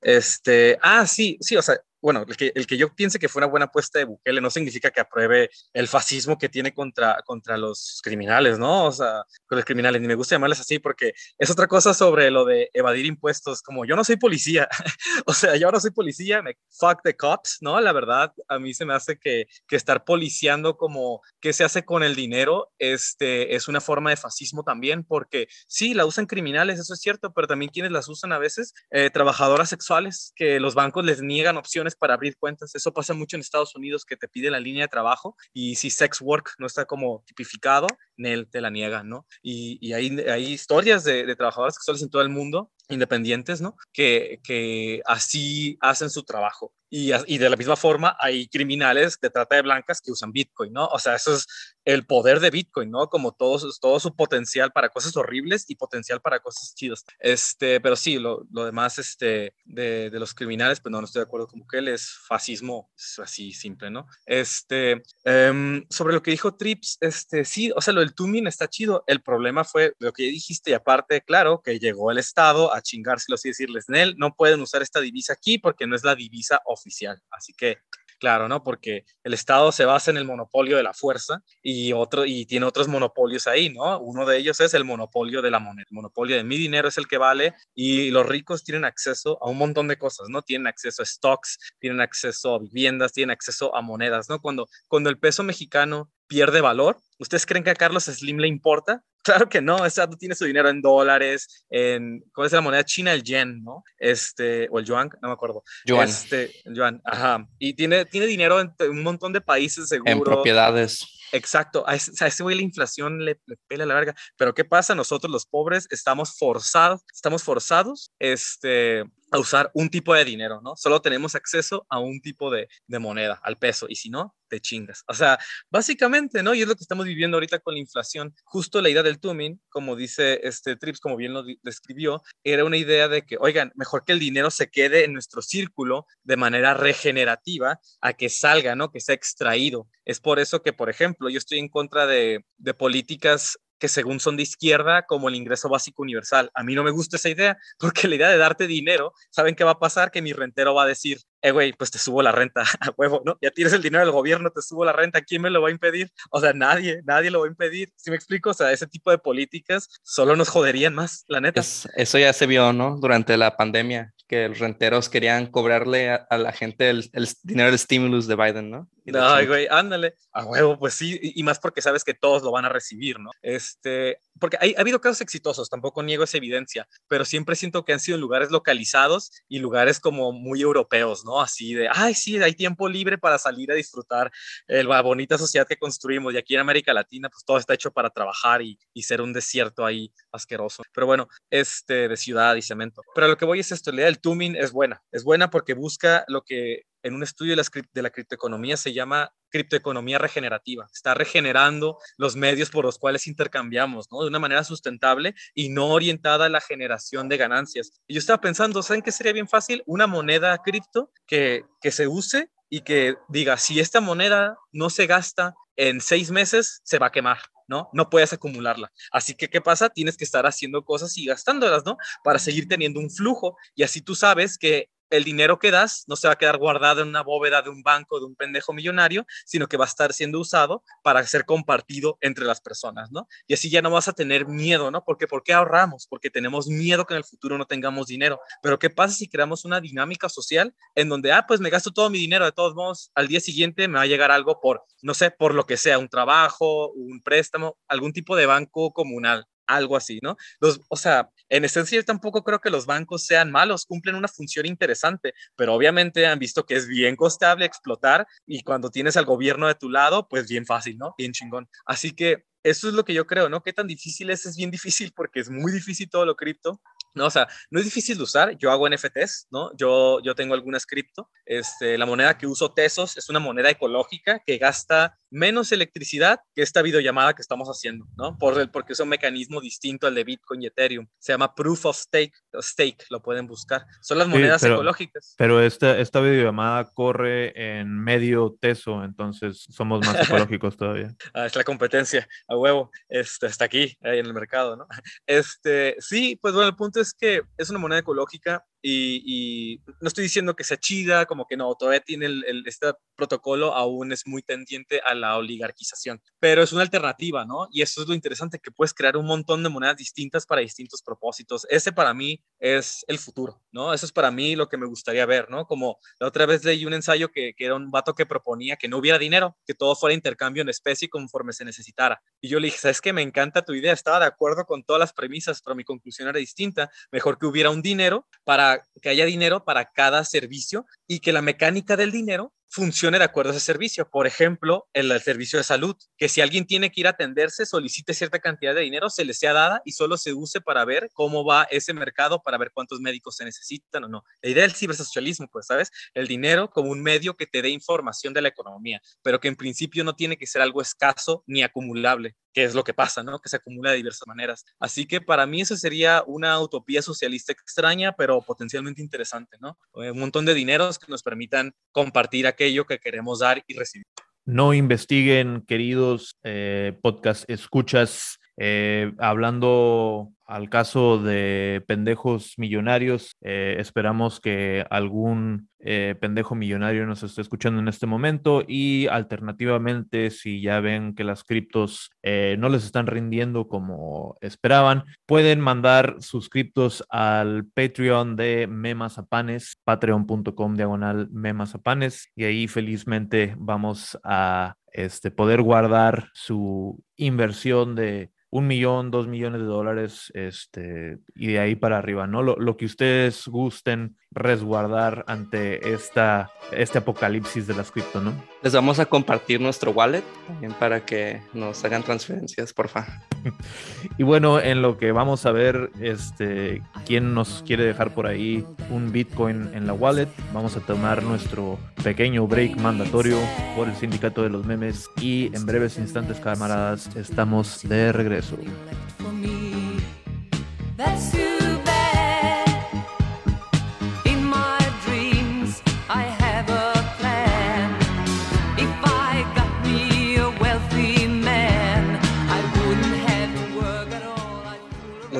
Este, ah, sí, sí, o sea, bueno, el que, el que yo piense que fue una buena apuesta de Bukele no significa que apruebe el fascismo que tiene contra, contra los criminales, ¿no? O sea, con los criminales, ni me gusta llamarles así porque es otra cosa sobre lo de evadir impuestos, como yo no soy policía, o sea, yo no soy policía, me fuck the cops, ¿no? La verdad, a mí se me hace que, que estar policiando como qué se hace con el dinero este, es una forma de fascismo también, porque sí, la usan criminales, eso es cierto, pero también quienes las usan a veces, eh, trabajadoras sexuales, que los bancos les niegan opciones para abrir cuentas. Eso pasa mucho en Estados Unidos que te pide la línea de trabajo y si sex work no está como tipificado, él te la niega, ¿no? Y, y hay, hay, historias de, de trabajadoras sexuales en todo el mundo independientes, ¿no? Que, que así hacen su trabajo. Y, y, de la misma forma hay criminales de trata de blancas que usan Bitcoin, ¿no? O sea, eso es, el poder de Bitcoin, ¿no? Como todo, su potencial para cosas horribles y potencial para cosas chidas. Este, pero sí, lo, demás este, de, de, los criminales, pues no, no estoy de acuerdo como que él es fascismo, es así simple, ¿no? Este, um, sobre lo que dijo Trips, este, sí, o sea, lo del Tumin está chido. El problema fue lo que dijiste y aparte, claro, que llegó el Estado a chingárselos y decirles, Nel, no pueden usar esta divisa aquí porque no es la divisa oficial. Así que claro, ¿no? Porque el Estado se basa en el monopolio de la fuerza y, otro, y tiene otros monopolios ahí, ¿no? Uno de ellos es el monopolio de la moneda. El monopolio de mi dinero es el que vale y los ricos tienen acceso a un montón de cosas, ¿no? Tienen acceso a stocks, tienen acceso a viviendas, tienen acceso a monedas, ¿no? Cuando, cuando el peso mexicano pierde valor, ¿ustedes creen que a Carlos Slim le importa? Claro que no, o sea, tiene su dinero en dólares, en, ¿cuál es la moneda china? El yen, ¿no? Este, o el yuan, no me acuerdo. Yuan. Este, yuan, ajá. Y tiene, tiene dinero en un montón de países, seguro. En propiedades. Exacto, a ese, a ese güey la inflación le, le, pela la verga, pero ¿qué pasa? Nosotros los pobres estamos forzados, estamos forzados este, a usar un tipo de dinero, ¿no? Solo tenemos acceso a un tipo de, de, moneda, al peso, y si no, te chingas. O sea, básicamente, ¿no? Y es lo que estamos viviendo ahorita con la inflación. Justo la idea del Tumin, como dice este Trips, como bien lo describió, era una idea de que, oigan, mejor que el dinero se quede en nuestro círculo de manera regenerativa a que salga, ¿no? Que sea extraído. Es por eso que, por ejemplo, yo estoy en contra de, de políticas que según son de izquierda, como el ingreso básico universal. A mí no me gusta esa idea, porque la idea de darte dinero, ¿saben qué va a pasar? Que mi rentero va a decir, eh, güey, pues te subo la renta a huevo, ¿no? Ya tienes el dinero del gobierno, te subo la renta, ¿quién me lo va a impedir? O sea, nadie, nadie lo va a impedir. Si me explico, o sea, ese tipo de políticas solo nos joderían más, la neta. Es, eso ya se vio, ¿no? Durante la pandemia, que los renteros querían cobrarle a, a la gente el, el, dinero del stimulus de Biden, ¿no? Ay, güey, ándale. A huevo, pues sí, y, y, más porque sabes que todos lo van a recibir, ¿no? Este, porque hay, ha habido casos exitosos, tampoco niego esa evidencia, pero siempre siento que han sido en lugares localizados y lugares como muy europeos, ¿no? Así de, ay, sí, hay tiempo libre para salir a disfrutar eh, la bonita sociedad que construimos y aquí en América Latina, pues todo está hecho para trabajar y, y ser un desierto ahí asqueroso. Pero bueno, este de ciudad y cemento. Pero lo que voy es esto, la idea del Tumin es buena, es buena porque busca lo que en un estudio de la, de la criptoeconomía se llama criptoeconomía regenerativa. Está regenerando los medios por los cuales intercambiamos, ¿no? De una manera sustentable y no orientada a la generación de ganancias. Y yo estaba pensando, ¿saben qué sería bien fácil? Una moneda cripto que, que se use y que diga, si esta moneda no se gasta en seis meses, se va a quemar. ¿no? No puedes acumularla. Así que, ¿qué pasa? Tienes que estar haciendo cosas y gastándolas, ¿no? Para seguir teniendo un flujo. Y así tú sabes que el dinero que das no se va a quedar guardado en una bóveda de un banco de un pendejo millonario, sino que va a estar siendo usado para ser compartido entre las personas, ¿no? Y así ya no vas a tener miedo, ¿no? Porque ¿por qué ahorramos? Porque tenemos miedo que en el futuro no tengamos dinero. Pero ¿qué pasa si creamos una dinámica social en donde, ah, pues me gasto todo mi dinero, de todos modos, al día siguiente me va a llegar algo por, no sé, por lo que sea, un trabajo, un préstamo, algún tipo de banco comunal algo así, ¿no? Los, o sea, en esencia yo tampoco creo que los bancos sean malos, cumplen una función interesante, pero obviamente han visto que es bien costable explotar y cuando tienes al gobierno de tu lado, pues bien fácil, ¿no? Bien chingón. Así que eso es lo que yo creo, ¿no? ¿Qué tan difícil es? Es bien difícil porque es muy difícil todo lo cripto, ¿no? O sea, no es difícil de usar. Yo hago NFTs, ¿no? Yo, yo tengo algunas cripto. Este, la moneda que uso, Tesos, es una moneda ecológica que gasta menos electricidad que esta videollamada que estamos haciendo, ¿no? Por el, porque es un mecanismo distinto al de Bitcoin y Ethereum. Se llama Proof of Stake, stake lo pueden buscar. Son las monedas sí, pero, ecológicas. Pero esta, esta videollamada corre en medio teso, entonces somos más ecológicos todavía. Ah, es la competencia, a huevo. Este, está aquí, ahí en el mercado, ¿no? Este, sí, pues bueno, el punto es que es una moneda ecológica y, no estoy diciendo que sea chida, como que no, todavía tiene el, el, este protocolo, aún es muy tendiente a la oligarquización, pero es una alternativa, ¿no? Y eso es lo interesante, que puedes crear un montón de monedas distintas para distintos propósitos. Ese para mí es el futuro, ¿no? Eso es para mí lo que me gustaría ver, ¿no? Como la otra vez leí un ensayo que, que era un vato que proponía que no hubiera dinero, que todo fuera intercambio en especie conforme se necesitara. Y yo le dije, ¿sabes qué? Me encanta tu idea, estaba de acuerdo con todas las premisas, pero mi conclusión era distinta. Mejor que hubiera un dinero para que haya dinero para cada servicio y que la mecánica del dinero funcione de acuerdo a ese servicio. Por ejemplo, el, el, servicio de salud, que si alguien tiene que ir a atenderse, solicite cierta cantidad de dinero, se le sea dada y solo se use para ver cómo va ese mercado, para ver cuántos médicos se necesitan o no. La idea del cibersocialismo, pues, ¿sabes? El dinero como un medio que te dé información de la economía, pero que en principio no tiene que ser algo escaso ni acumulable, que es lo que pasa, ¿no? Que se acumula de diversas maneras. Así que para mí eso sería una utopía socialista extraña, pero potencialmente interesante, ¿no? Un montón de dineros que nos permitan compartir aquello que queremos dar y recibir. No investiguen, queridos eh, podcast escuchas, eh, hablando al caso de pendejos millonarios, eh, esperamos que algún eh, pendejo millonario nos esté escuchando en este momento y alternativamente, si ya ven que las criptos eh, no les están rindiendo como esperaban, pueden mandar sus criptos al Patreon de Memazapanes, patreon.com diagonal Memazapanes y ahí felizmente vamos a este, poder guardar su inversión de un millón, dos millones de dólares, este, y de ahí para arriba, ¿no? Lo, lo que ustedes gusten resguardar ante esta, este apocalipsis de las cripto, ¿no? Les vamos a compartir nuestro wallet también para que nos hagan transferencias, porfa. y bueno, en lo que vamos a ver, este, quién nos quiere dejar por ahí un Bitcoin en la wallet, vamos a tomar nuestro pequeño break mandatorio por el sindicato de los memes y en breves instantes, camaradas, estamos de regreso.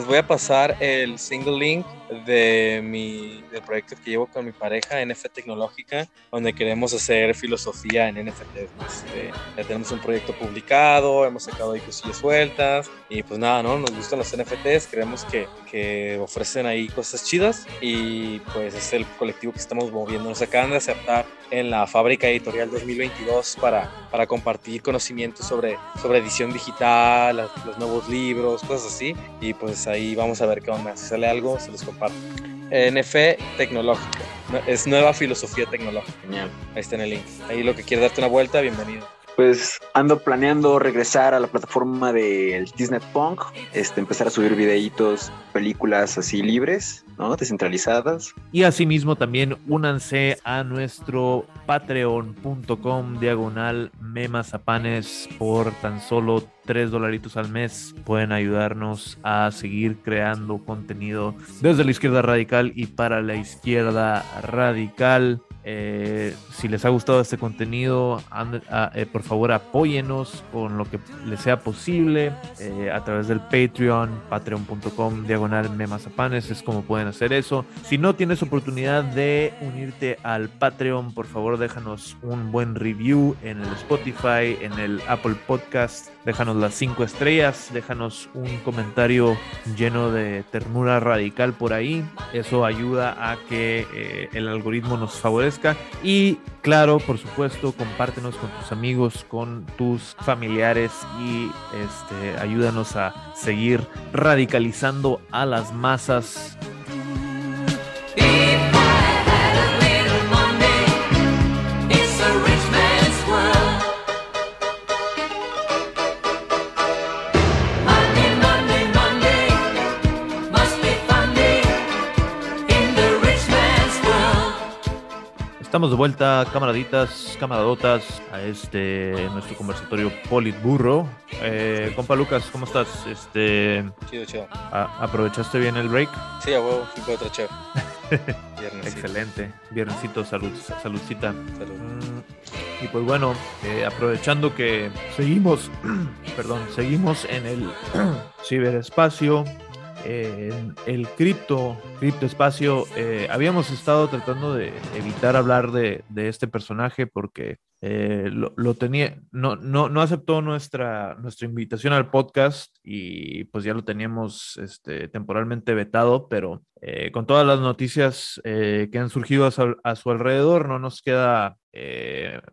Voy a pasar el single link de mi del proyecto que llevo con mi pareja, NF Tecnológica, donde queremos hacer filosofía en NFT. Este, ya tenemos un proyecto publicado, hemos sacado ahí cosillas sueltas y pues nada, ¿no? Nos gustan los NFTs, creemos que, que ofrecen ahí cosas chidas y pues es el colectivo que estamos moviendo. Nos acaban de aceptar en la fábrica editorial 2022 para, para compartir conocimientos sobre, sobre edición digital, los nuevos libros, cosas así. Y pues ahí vamos a ver qué onda. Si sale algo, se los comparto. NF tecnológica. Es nueva filosofía tecnológica. Genial. Ahí está en el link. Ahí lo que quiere darte una vuelta, bienvenido. Pues ando planeando regresar a la plataforma del Disney Punk, este, empezar a subir videitos, películas así libres, ¿no? Descentralizadas. Y asimismo también únanse a nuestro patreon.com diagonal memazapanes por tan solo 3 dolaritos al mes. Pueden ayudarnos a seguir creando contenido desde la izquierda radical y para la izquierda radical. Eh, si les ha gustado este contenido, eh, por favor apóyenos con lo que les sea posible eh, a través del Patreon, patreon.com, diagonal memazapanes, es como pueden hacer eso. Si no tienes oportunidad de unirte al Patreon, por favor déjanos un buen review en el Spotify, en el Apple Podcast, déjanos las 5 estrellas, déjanos un comentario lleno de ternura radical por ahí. Eso ayuda a que el algoritmo nos favorezca y claro, por supuesto, compártenos con tus amigos, con tus familiares y este, ayúdanos a seguir radicalizando a las masas Estamos de vuelta, camaraditas, camaradotas, a este nuestro conversatorio Politburro. Eh, compa Lucas, ¿cómo estás? Este, chido, chido. ¿Aprovechaste bien el break? Sí, a huevo, fui otro chef. Excelente. Viernesito, salud, saludcita. Mm, y pues bueno, eh, aprovechando que seguimos, perdón, seguimos en el ciberespacio, en el cripto, criptoespacio, eh, habíamos estado tratando de evitar hablar de, este personaje porque eh, lo, tenía, no, no, no, aceptó nuestra, nuestra invitación al podcast y pues ya lo teníamos este, temporalmente vetado, pero eh, con todas las noticias que han surgido a su alrededor, no nos queda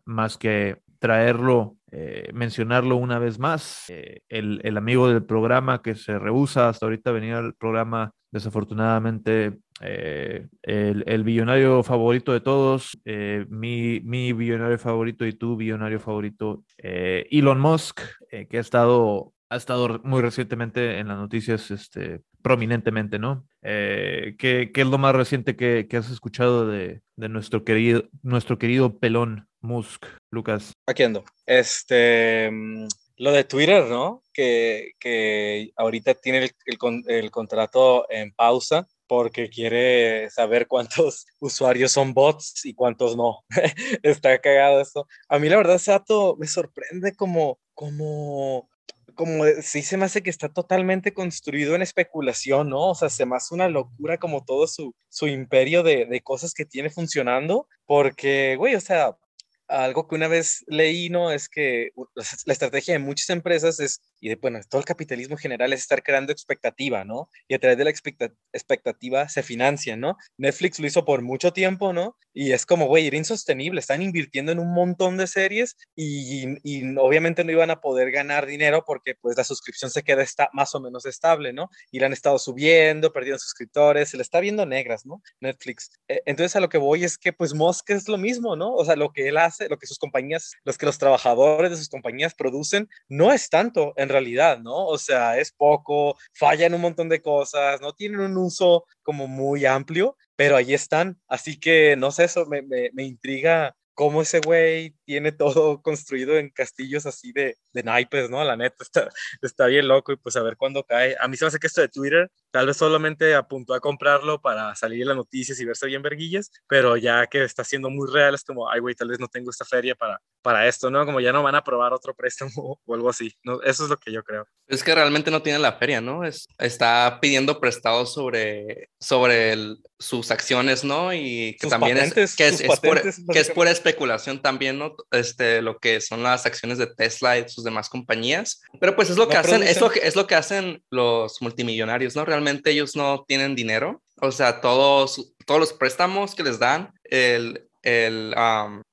más que traerlo eh, mencionarlo una vez más. Eh, el, amigo del programa que se rehúsa hasta ahorita venir al programa, desafortunadamente eh, el, el, billonario favorito de todos, mi, mi, billonario favorito y tu billonario favorito, Elon Musk, que ha estado, ha estado muy recientemente en las noticias, este, prominentemente, ¿no? ¿qué, ¿qué, es lo más reciente que, que has escuchado de, de, nuestro, querido, nuestro querido pelón Musk, Lucas? Aquí ando. Este, mm, lo de Twitter, ¿no? Que, que ahorita tiene el, el, el contrato en pausa porque quiere saber cuántos usuarios son bots y cuántos no. Está cagado eso. A mí la verdad, Sato, me sorprende como, como, como sí se me hace que está totalmente construido en especulación, ¿no? O sea, se me hace una locura como todo su, su imperio de, de cosas que tiene funcionando, porque, güey, o sea, algo que una vez leí, ¿no? Es que la estrategia de muchas empresas es, y de, bueno, todo el capitalismo en general es estar creando expectativa, ¿no? Y a través de la expectativa se financia, ¿no? Netflix lo hizo por mucho tiempo, ¿no? Y es como, güey, era insostenible, están invirtiendo en un montón de series y, y, obviamente no iban a poder ganar dinero porque pues la suscripción se queda está, más o menos estable, ¿no? Y la han estado subiendo, perdieron suscriptores, se le está viendo negras, ¿no? Netflix. E, entonces a lo que voy es que pues Musk es lo mismo, ¿no? O sea, lo que él hace lo que sus compañías, los que los trabajadores de sus compañías producen, no es tanto en realidad, ¿no? O sea, es poco, fallan un montón de cosas, no tienen un uso como muy amplio, pero ahí están. Así que, no sé, eso me, me, me intriga cómo ese güey tiene todo construido en castillos así de, de naipes, ¿no? La neta está, está bien loco y pues a ver cuándo cae. A mí se me hace que esto de Twitter tal vez solamente apuntó a comprarlo para salir en las noticias y verse bien verguillas, pero ya que está siendo muy real es como, ay güey, tal vez no tengo esta feria para, para esto, ¿no? Como ya no van a aprobar otro préstamo o algo así, ¿no? Eso es lo que yo creo. Es que realmente no tiene la feria, ¿no? Es, está pidiendo prestado sobre, sobre el, sus acciones, ¿no? Y que también es, que es, es, por, que es pura especulación también, ¿no? Este, lo que son las acciones de Tesla y sus demás compañías. Pero pues es lo que hacen, es lo que, es lo que hacen los multimillonarios, ¿no? Realmente ellos no tienen dinero. O sea, todos, todos los préstamos que les dan, el, el,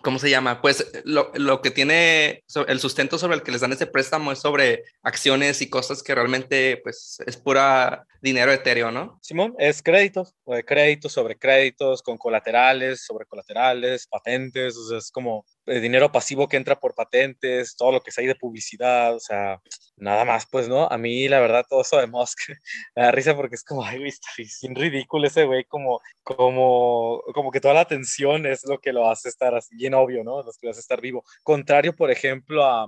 ¿cómo se llama? Pues lo, lo, que tiene el sustento sobre el que les dan ese préstamo es sobre acciones y cosas que realmente pues es pura dinero etéreo, ¿no? Simón, es créditos, créditos sobre créditos, con colaterales, sobre colaterales, patentes, o sea, es como dinero pasivo que entra por patentes, todo lo que hay de publicidad, o sea, nada más, pues, ¿no? A mí, la verdad, todo eso de Musk me da risa porque es como, ay, güey, está bien ridículo ese güey, como, como, como que toda la atención es lo que lo hace estar así, bien obvio, ¿no? Lo que lo hace estar vivo. Contrario, por ejemplo, a,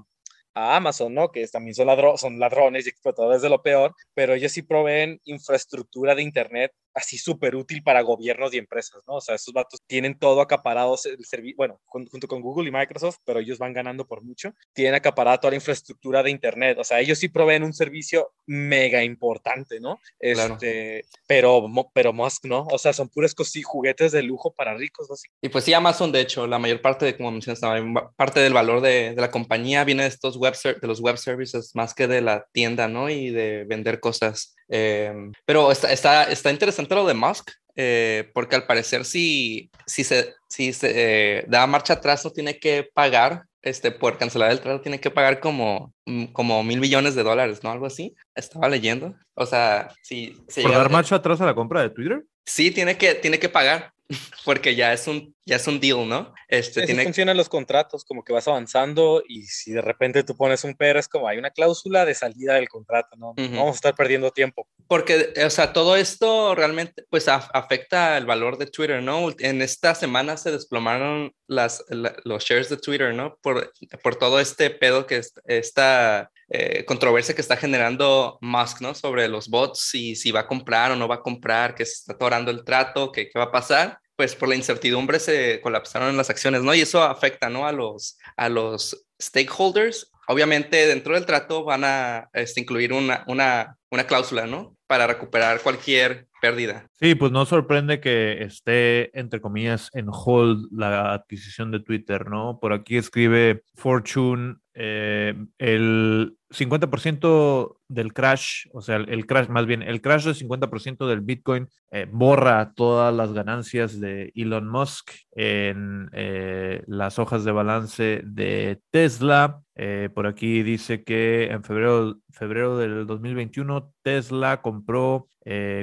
a Amazon, ¿no? Que también son, ladro son ladrones y explotadores de lo peor, pero ellos sí proveen infraestructura de Internet así súper útil para gobiernos y empresas, ¿no? O sea, esos vatos tienen todo acaparado, el servicio, bueno, junto con Google y Microsoft, pero ellos van ganando por mucho, tienen acaparada toda la infraestructura de Internet, o sea, ellos sí proveen un servicio mega importante, ¿no? Este, pero, pero Musk, ¿no? O sea, son puras cosas juguetes de lujo para ricos, ¿no? Y pues sí, Amazon, de hecho, la mayor parte de, como mencionas, parte del valor de, de la compañía viene de estos web, de los web services más que de la tienda, ¿no? Y de vender cosas Em, pero está, está, está, interesante lo de Musk, eh, porque al parecer si, si se, si se eh, da marcha atrás no tiene que pagar, este, por cancelar el trato tiene que pagar como, mm, como mil millones de dólares, ¿no? Algo así. Estaba leyendo. O sea, si... ¿Por dar marcha atrás a la compra de Twitter? Sí, tiene que, tiene que pagar porque ya es un, ya es un deal, ¿no? Este, tiene... funcionan los contratos, como que vas avanzando y si de repente tú pones un pero, es como hay una cláusula de salida del contrato, ¿no? Vamos a estar perdiendo tiempo. Porque, o sea, todo esto realmente, pues, afecta el valor de Twitter, ¿no? En esta semana se desplomaron las, los shares de Twitter, ¿no? Por, por todo este pedo que esta eh, controversia que está generando Musk, ¿no? Sobre los bots y si va a comprar o no va a comprar, que se está atorando el trato, que qué va a pasar pues por la incertidumbre se colapsaron las acciones, ¿no? Y eso afecta, ¿no? A los, a los stakeholders. Obviamente dentro del trato van a este, incluir una, una, una cláusula, ¿no? Para recuperar cualquier pérdida. Sí, pues no sorprende que esté, entre comillas, en hold la adquisición de Twitter, ¿no? Por aquí escribe Fortune, eh, el 50% del crash, o sea, el crash, más bien, el crash del 50% del Bitcoin eh, borra todas las ganancias de Elon Musk en eh, las hojas de balance de Tesla. Por aquí dice que en febrero, febrero del 2021 Tesla compró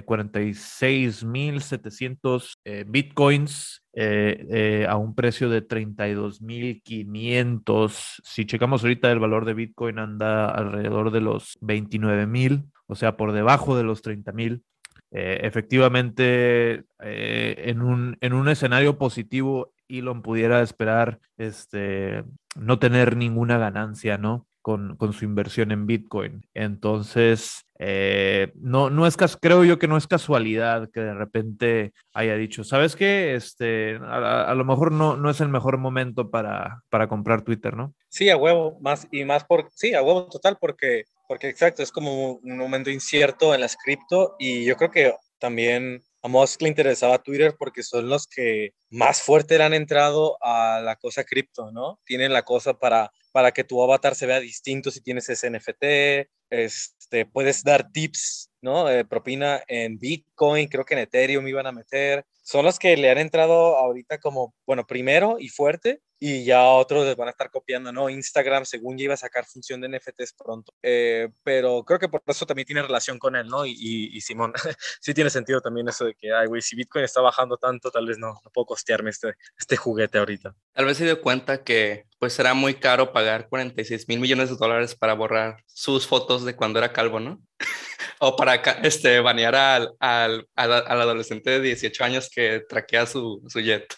46 6.700 eh, bitcoins eh, eh, a un precio de 32.500. Si checamos ahorita el valor de bitcoin anda alrededor de los 29.000, o sea, por debajo de los 30.000. efectivamente, en, un, en un escenario positivo, Elon pudiera esperar este, no tener ninguna ganancia, ¿no? Con, con, su inversión en Bitcoin. Entonces, eh, no, no es creo yo que no es casualidad que de repente haya dicho, ¿sabes qué? Este, a, lo mejor no, no es el mejor momento para, para comprar Twitter, ¿no? Sí, a huevo, más y más por, sí, a huevo total, porque, porque exacto, es como un momento incierto en las cripto y yo creo que también a Musk le interesaba Twitter porque son los que más fuerte le han entrado a la cosa cripto, ¿no? Tienen la cosa para, para que tu avatar se vea distinto si tienes ese NFT, este, puedes dar tips, ¿no? Eh, propina en Bitcoin, creo que en Ethereum iban a meter. Son los que le han entrado ahorita como, bueno, primero y fuerte, y ya otros les van a estar copiando, ¿no? Instagram, según ya iba a sacar función de NFTs pronto. Eh, pero creo que por eso también tiene relación con él, ¿no? Y, y, Simón, sí tiene sentido también eso de que, ay, güey, si Bitcoin está bajando tanto, tal vez no, no puedo costearme este, este juguete ahorita. Tal vez se dio cuenta que pues será muy caro pagar 46 mil millones de dólares para borrar sus fotos de cuando era calvo, ¿no? o para este, banear al, al, al, adolescente de 18 años que traquea su, su jet.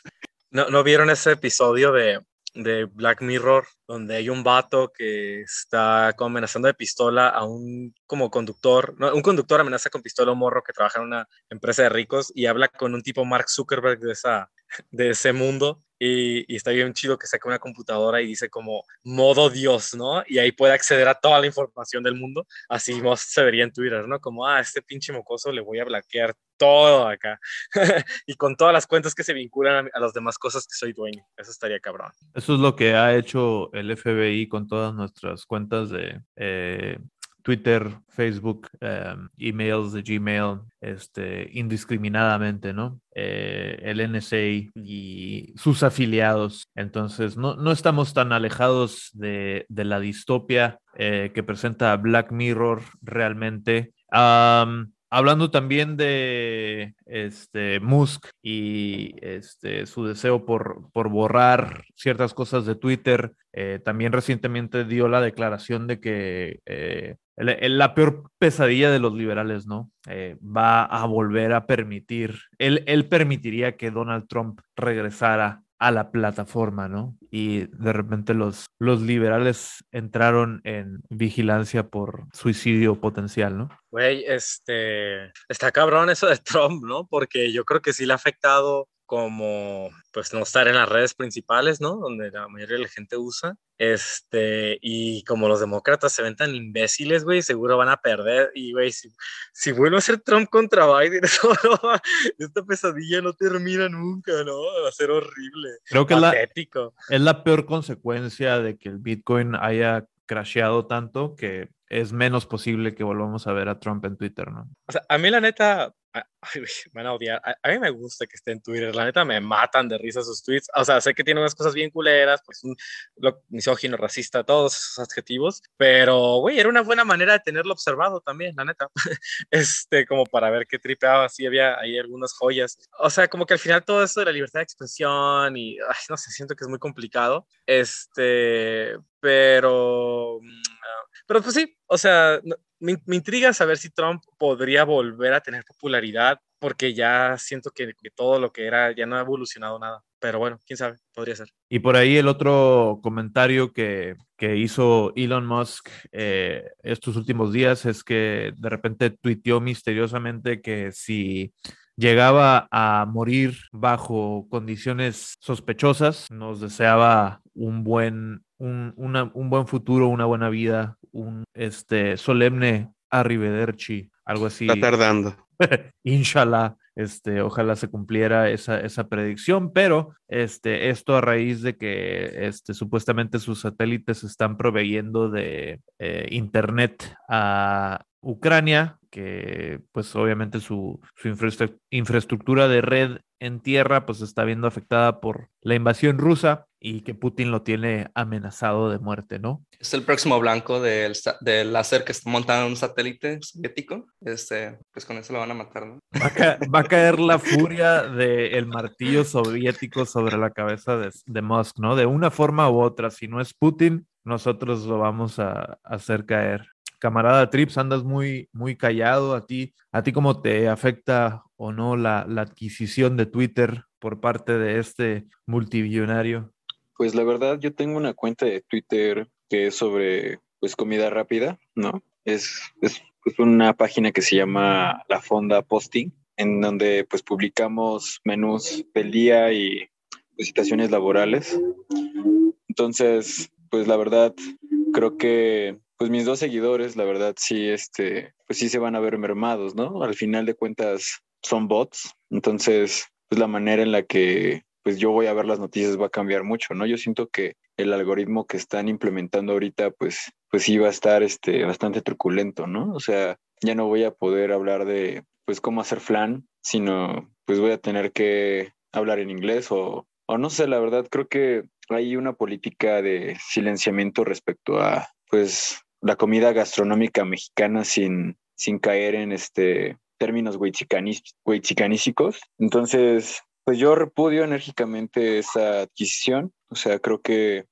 ¿No, ¿No vieron ese episodio de, de Black Mirror, donde hay un vato que está amenazando de pistola a un como conductor, no, un conductor amenaza con pistola a un morro que trabaja en una empresa de ricos y habla con un tipo Mark Zuckerberg de, esa, de ese mundo y, está bien chido que saque una computadora y dice como modo Dios, ¿no? Y ahí puede acceder a toda la información del mundo, así se vería en Twitter, ¿no? Como, ah, este pinche mocoso le voy a bloquear todo acá. y con todas las cuentas que se vinculan a, las demás cosas que soy dueño. Eso estaría cabrón. Eso es lo que ha hecho el FBI con todas nuestras cuentas de eh, Twitter, Facebook, em, emails de Gmail, este, indiscriminadamente, ¿no? Eh, el NSA y sus afiliados. Entonces, no, no estamos tan alejados de, de la distopia eh, que presenta Black Mirror realmente. Hablando también de este, Musk y este, su deseo por, por borrar ciertas cosas de Twitter, eh, también recientemente dio la declaración de que eh, la peor pesadilla de los liberales, ¿no? Eh, va a volver a permitir, él, él permitiría que Donald Trump regresara a la plataforma, ¿no? Y de repente los, los liberales entraron en vigilancia por suicidio potencial, ¿no? Güey, este, está cabrón eso de Trump, ¿no? Porque yo creo que sí le ha afectado como pues no estar en las redes principales, ¿no? Donde la mayoría de la gente usa. Este, y como los demócratas se ven tan imbéciles, güey, seguro van a perder. Y, güey, si, si vuelve a ser Trump contra Biden, eso esta pesadilla no termina nunca, ¿no? Va a ser horrible. Creo que la, es la peor consecuencia de que el Bitcoin haya crasheado tanto que es menos posible que volvamos a ver a Trump en Twitter, ¿no? O sea, a mí la neta, van a odiar. A, mí me gusta que esté en Twitter. La neta me matan de risa sus tweets. O sea, sé que tiene unas cosas bien culeras, pues un misógino, racista, todos esos adjetivos. Pero, güey, era una buena manera de tenerlo observado también, la neta. este, como para ver qué tripeaba. Sí, había ahí algunas joyas. O sea, como que al final todo eso de la libertad de expresión y, ay, no sé, siento que es muy complicado. Este, pero, ah, pero pues sí, o sea, me, intriga saber si Trump podría volver a tener popularidad, porque ya siento que, todo lo que era ya no ha evolucionado nada. Pero bueno, quién sabe, podría ser. Y por ahí el otro comentario que, que hizo Elon Musk eh, estos últimos días es que de repente tuiteó misteriosamente que si llegaba a morir bajo condiciones sospechosas, nos deseaba un buen, un, un buen futuro, una buena vida, un este, solemne arrivederci, algo así. Está tardando. Inshallah, este, ojalá se cumpliera esa, esa, predicción, pero este, esto a raíz de que este, supuestamente sus satélites están proveyendo de eh, internet a Ucrania que pues obviamente su, su infraestructura de red en tierra pues está viendo afectada por la invasión rusa y que Putin lo tiene amenazado de muerte, ¿no? Es el próximo blanco del, del láser que está montado en un satélite soviético. Este, pues con eso lo van a matar, ¿no? Va a, caer la furia del martillo soviético sobre la cabeza de, de Musk, ¿no? De una forma u otra. Si no es Putin, nosotros lo vamos a hacer caer camarada Trips, andas muy, muy callado. ¿A ti, a ti cómo te afecta o no la, la adquisición de Twitter por parte de este multibillonario? Pues la verdad, yo tengo una cuenta de Twitter que es sobre pues comida rápida, ¿no? Es, es, es una página que se llama La Fonda Posting, en donde pues publicamos menús del día y pues, laborales. Entonces, pues la verdad, creo que pues mis dos seguidores, la verdad, sí, este, pues sí se van a ver mermados, ¿no? Al final de cuentas son bots, entonces, pues la manera en la que pues yo voy a ver las noticias va a cambiar mucho, ¿no? Yo siento que el algoritmo que están implementando ahorita, pues, pues sí va a estar este, bastante truculento, ¿no? O sea, ya no voy a poder hablar de, pues, cómo hacer flan, sino, pues voy a tener que hablar en inglés o, o no sé, la verdad, creo que hay una política de silenciamiento respecto a, pues, la comida gastronómica mexicana sin, sin caer en este términos huichicanísicos. Entonces, pues yo repudio enérgicamente esa adquisición. O sea, creo que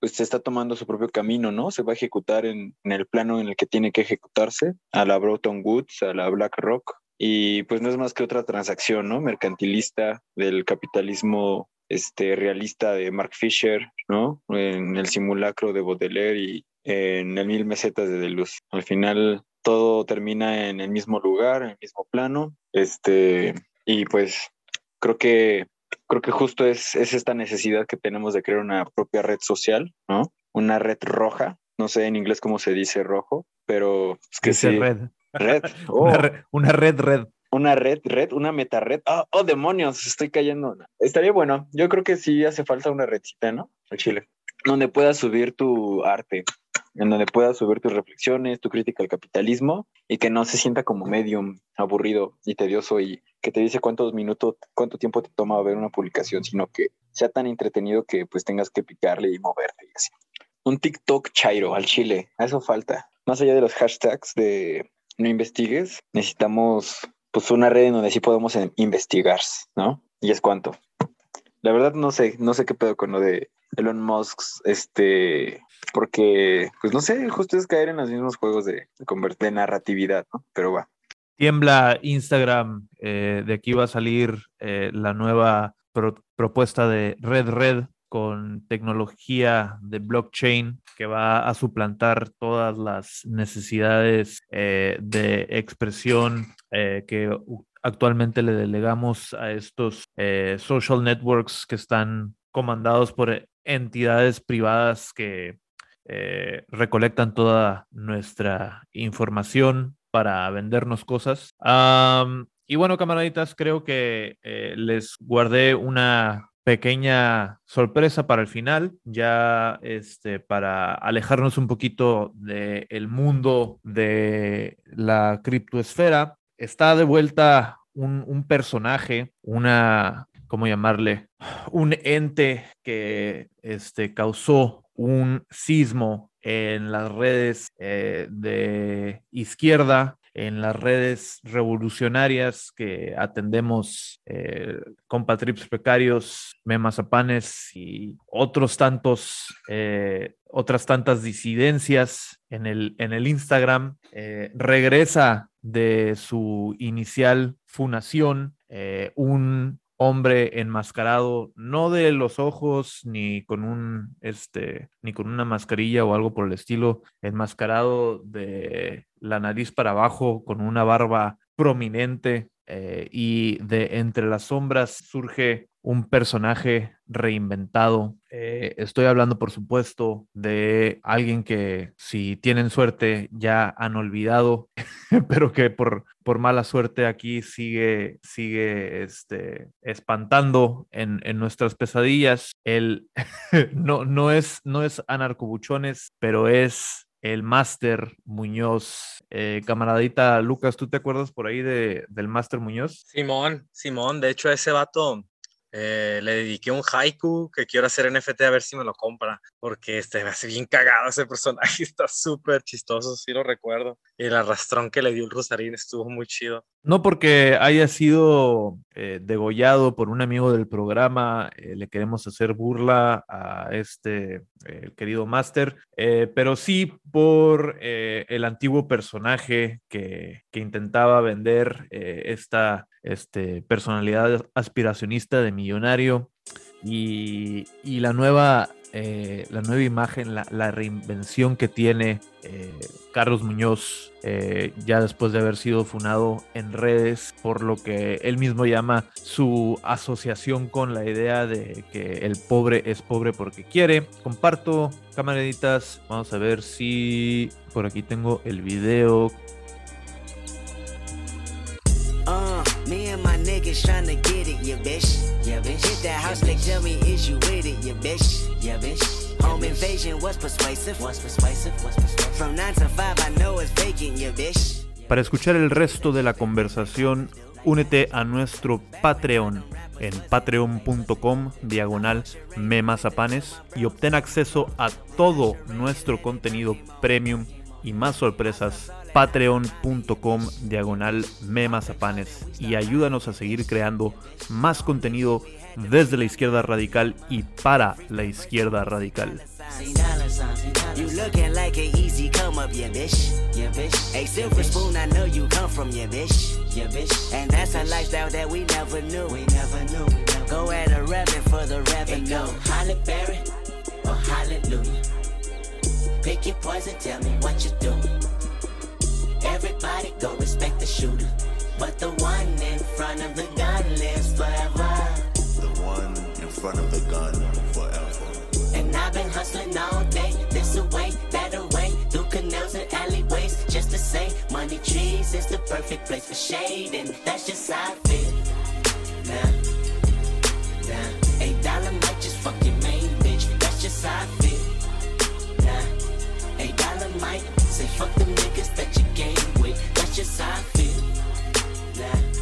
pues se está tomando su propio camino, ¿no? Se va a ejecutar en, en, el plano en el que tiene que ejecutarse, a la Broughton Woods, a la BlackRock, y pues no es más que otra transacción, ¿no? Mercantilista del capitalismo este, realista de Mark Fisher, ¿no? En el simulacro de Baudelaire y en el mil mesetas de luz. Al final todo termina en el mismo lugar, en el mismo plano, este, y pues creo que creo que justo es, es esta necesidad que tenemos de crear una propia red social, ¿no? Una red roja, no sé en inglés cómo se dice rojo, pero es que sí. Red. Red. una, red. una red, red. Una red, red, una meta red. Oh, oh, demonios, estoy cayendo. Estaría bueno. Yo creo que sí hace falta una redcita, ¿no? El Chile. Donde puedas subir tu arte, en donde puedas subir tus reflexiones, tu crítica al capitalismo y que no se sienta como medium aburrido y tedioso y que te dice cuántos minutos, cuánto tiempo te toma ver una publicación, sino que sea tan entretenido que pues tengas que picarle y moverte. Un TikTok chairo al chile, a eso falta. Más allá de los hashtags de no investigues, necesitamos pues una red en donde sí podemos investigar, ¿no? Y es cuánto. La verdad no sé, no sé qué pedo con lo de Elon Musk, este, porque, pues no sé, justo es caer en los mismos juegos de, de narratividad. Pero va. Tiembla Instagram, eh, de aquí va a salir eh, la nueva propuesta de Red Red con tecnología de blockchain que va a suplantar todas las necesidades eh, de expresión que actualmente le delegamos a estos social networks que están comandados por entidades privadas que eh, recolectan toda nuestra información para vendernos cosas. y bueno, camaraditas, creo que eh, les guardé una pequeña sorpresa para el final, ya este, para alejarnos un poquito del mundo de la criptoesfera. Está de vuelta un, personaje, una, ¿cómo llamarle? Un ente que este, causó un sismo en las redes eh, de izquierda, en las redes revolucionarias que atendemos eh, compatrips precarios, memazapanes y otros tantos, eh, otras tantas disidencias en el, en el Instagram, eh, regresa de su inicial funación un hombre enmascarado, no de los ojos ni con un este ni con una mascarilla o algo por el estilo, enmascarado de la nariz para abajo con una barba prominente eh, y de entre las sombras surge un personaje reinventado. Eh, estoy hablando, por supuesto, de alguien que si tienen suerte ya han olvidado, pero que por, por mala suerte aquí sigue, sigue este, espantando en, en nuestras pesadillas. Él no, no, es, no es anarcobuchones, pero es el Máster Muñoz. Eh, camaradita Lucas, ¿tú te acuerdas por ahí de, del Máster Muñoz? Simón, Simón, de hecho ese vato eh, le dediqué un haiku que quiero hacer NFT a ver si me lo compra, porque este, me hace bien cagado ese personaje, está súper chistoso, sí lo recuerdo. Y el arrastrón que le dio el Rosarín estuvo muy chido. No porque haya sido eh, degollado por un amigo del programa, eh, le queremos hacer burla a este el querido Master, pero sí por el antiguo personaje que, que intentaba vender esta este, personalidad aspiracionista de millonario y, la, nueva, eh, la nueva imagen, la, reinvención que tiene eh, Carlos Muñoz eh, ya después de haber sido funado en redes por lo que él mismo llama su asociación con la idea de que el pobre es pobre porque quiere. Comparto camaraditas, vamos a ver si por aquí tengo el video niggas trying to get it, yeah, bitch. Yeah, bitch. Hit that house, yeah, tell me, is you with it, yeah, bitch. Yeah, bitch. Home invasion was persuasive. Was persuasive. Was persuasive. From 9 to 5, I know it's vacant, yeah, bitch. Para escuchar el resto de la conversación, únete a nuestro Patreon en patreon.com diagonal memazapanes y obtén acceso a todo nuestro contenido premium y más sorpresas patreon.com diagonal memazapanes y ayúdanos a seguir creando más contenido desde la izquierda radical y para la izquierda radical. You looking like an easy come up, yeah, bitch. Yeah, bitch. A silver spoon, I know you come from, yeah, bitch. Yeah, bitch. And that's a lifestyle that we never knew. We never knew. Go at a revenue for the revenue. Go Holly Berry or Hallelujah. Pick your poison, tell me what you do. Everybody go respect the shooter. But the one in front of the gun lives forever. The one in front of the gun forever. And I've been hustling all day, this away, that away, through canals and alleyways, just to say, money trees is the perfect place for shade, and that's just how I feel. Nah, nah, eight dollar might just fuck your main bitch, that's just how I feel. Nah, eight dollar might say fuck them niggas that you just how I feel. Nah.